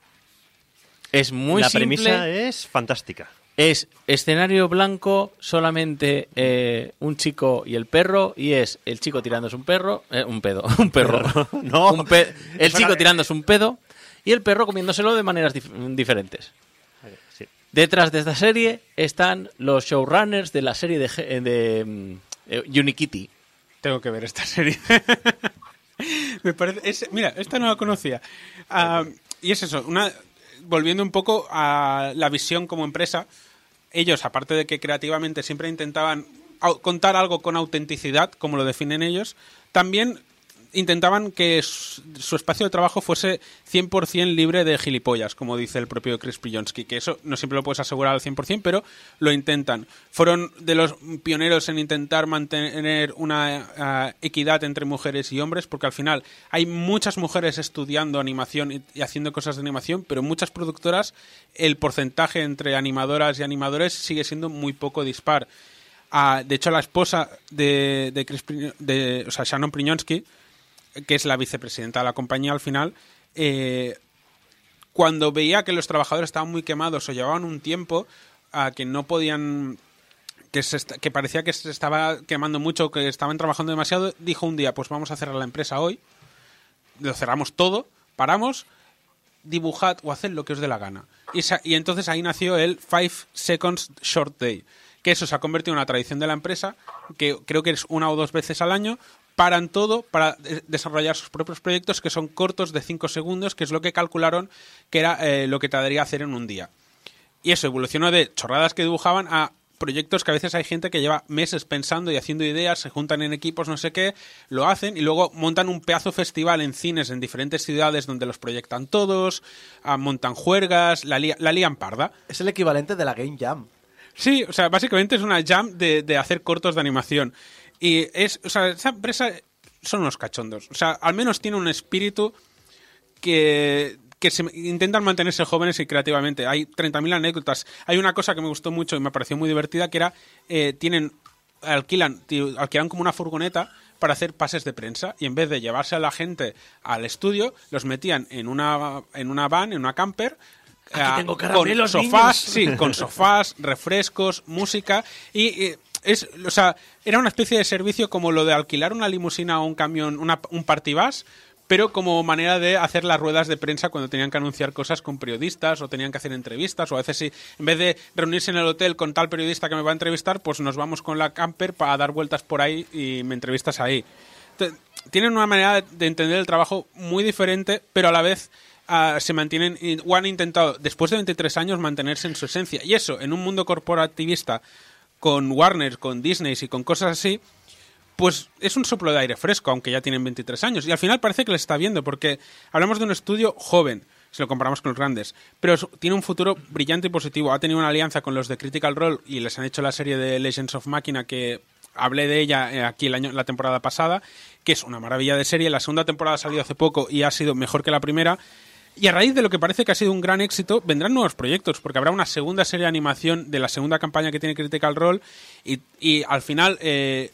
Es muy la simple. premisa es fantástica. Es escenario blanco, solamente eh, un chico y el perro, y es el chico tirándose un perro, eh, un pedo, [laughs] un perro, [laughs] No. Un pe- el chico tirándose un pedo y el perro comiéndoselo de maneras dif- diferentes. Sí. Detrás de esta serie están los showrunners de la serie de, Ge- de mm, eh, Unikitty. Tengo que ver esta serie. [laughs] Me parece, es- mira, esta no la conocía. Ah, y es eso, una, volviendo un poco a la visión como empresa, ellos, aparte de que creativamente siempre intentaban contar algo con autenticidad, como lo definen ellos, también intentaban que su, espacio de trabajo fuese 100% libre de gilipollas, como dice el propio Chris Pionski, que eso no siempre lo puedes asegurar al 100%, pero lo intentan. Fueron de los pioneros en intentar mantener una ah, equidad entre mujeres y hombres, porque al final hay muchas mujeres estudiando animación y, haciendo cosas de animación, pero muchas productoras el porcentaje entre animadoras y animadores sigue siendo muy poco dispar. Ah, de hecho, la esposa de, de, Chris de o sea, Shannon Priñonsky, que es la vicepresidenta de la compañía al final, eh, cuando veía que los trabajadores estaban muy quemados o llevaban un tiempo a que no podían que, se que parecía que se estaba quemando mucho, que estaban trabajando demasiado, dijo un día, pues vamos a cerrar la empresa hoy, lo cerramos todo, paramos, dibujad o haced lo que os dé la gana. Y, y entonces ahí nació el Five Seconds Short Day, que eso se ha convertido en una tradición de la empresa, que creo que es una o dos veces al año, paran todo para de- desarrollar sus propios proyectos que son cortos de 5 segundos, que es lo que calcularon que era eh, lo que te daría hacer en un día. Y eso evolucionó de chorradas que dibujaban a proyectos que a veces hay gente que lleva meses pensando y haciendo ideas, se juntan en equipos, no sé qué, lo hacen y luego montan un pedazo festival en cines en diferentes ciudades donde los proyectan todos, ah, montan juergas, la, la lían parda. Es el equivalente de la Game Jam. Sí, o sea, básicamente es una jam de, de hacer cortos de animación. Y es, o sea, esa empresa son unos cachondos. O sea, al menos tiene un espíritu que, que se intentan mantenerse jóvenes y creativamente. Hay 30.000 anécdotas. Hay una cosa que me gustó mucho y me pareció muy divertida, que era, eh, tienen, alquilan, alquilan como una furgoneta para hacer pases de prensa y en vez de llevarse a la gente al estudio, los metían en una, en una van, en una camper, Aquí eh, tengo con sofás, niños. sí, con sofás, refrescos, música y, y es, o sea, era una especie de servicio como lo de alquilar una limusina o un camión, una, un partibus, pero como manera de hacer las ruedas de prensa cuando tenían que anunciar cosas con periodistas o tenían que hacer entrevistas o a veces si en vez de reunirse en el hotel con tal periodista que me va a entrevistar, pues nos vamos con la camper para dar vueltas por ahí y me entrevistas ahí. Tienen una manera de entender el trabajo muy diferente, pero a la vez ah, se mantienen o han intentado, después de 23 años, mantenerse en su esencia. Y eso, en un mundo corporativista, con Warner, con Disney y con cosas así, pues es un soplo de aire fresco, aunque ya tienen 23 años. Y al final parece que les está viendo, porque hablamos de un estudio joven, si lo comparamos con los grandes, pero tiene un futuro brillante y positivo. Ha tenido una alianza con los de Critical Role y les han hecho la serie de Legends of Machina que hablé de ella eh, aquí el año, la temporada pasada, que es una maravilla de serie. La segunda temporada ha salido hace poco y ha sido mejor que la primera. Y a raíz de lo que parece que ha sido un gran éxito, vendrán nuevos proyectos, porque habrá una segunda serie de animación de la segunda campaña que tiene Critical Role y, y al final eh,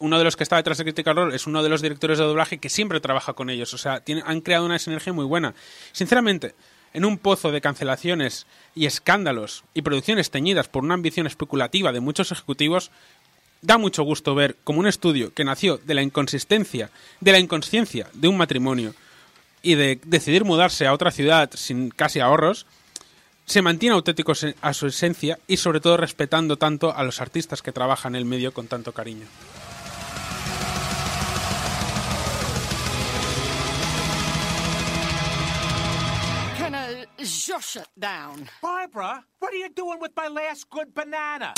uno de los que está detrás de Critical Role es uno de los directores de doblaje que siempre trabaja con ellos. O sea, han creado una sinergia muy buena. Sinceramente, en un pozo de cancelaciones y escándalos y producciones teñidas por una ambición especulativa de muchos ejecutivos, da mucho gusto ver como un estudio que nació de la inconsistencia, de la inconsciencia de un matrimonio y de decidir mudarse a otra ciudad sin casi ahorros, se mantiene auténtico a su esencia y sobre todo respetando tanto a los artistas que trabajan en el medio con tanto cariño. Josh it down. Barbara, what are you doing with my last banana?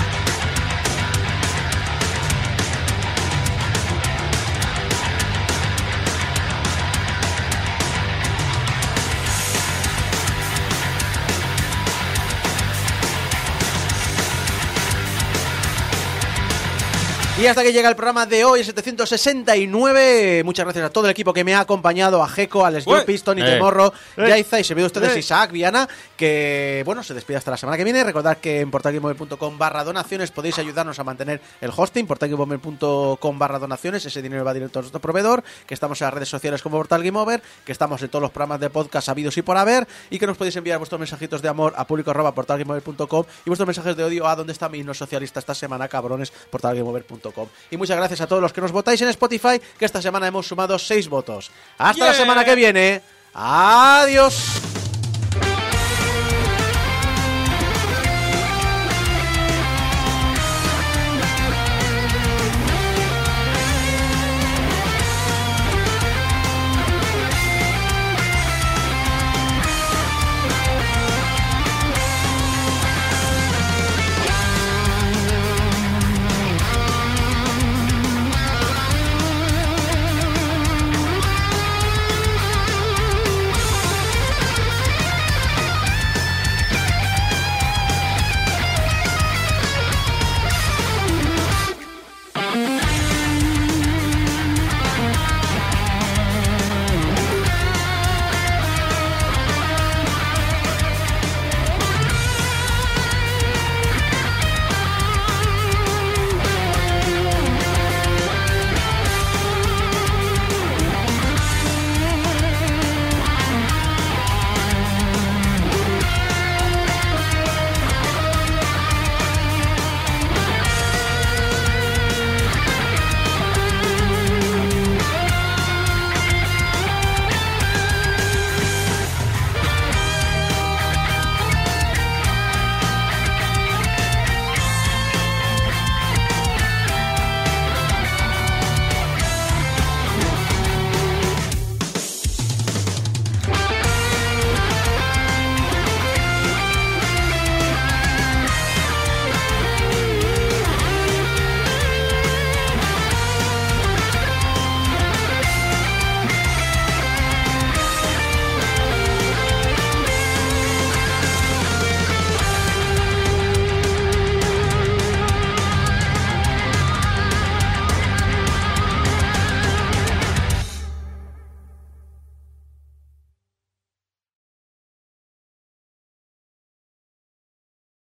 Y hasta que llega el programa de hoy, 769. Muchas gracias a todo el equipo que me ha acompañado, a Jeco, a Les Ué. Piston y Eh. Temorro, Eh. Yaiza y se ve ustedes Eh. Isaac, Viana, que bueno, se despide hasta la semana que viene. Recordad que en portalgamemover.com barra donaciones podéis ayudarnos a mantener el hosting, portalgamemover.com barra donaciones, ese dinero va directo a nuestro proveedor, que estamos en las redes sociales como Portal Game Over, que estamos en todos los programas de podcast habidos y por haber, y que nos podéis enviar vuestros mensajitos de amor a público arroba portalgameover.com y vuestros mensajes de odio a dónde está mi no socialista esta semana, cabrones, portalgameover.com. Y muchas gracias a todos los que nos votáis en Spotify, que esta semana hemos sumado seis votos. Hasta la semana que viene. Adiós.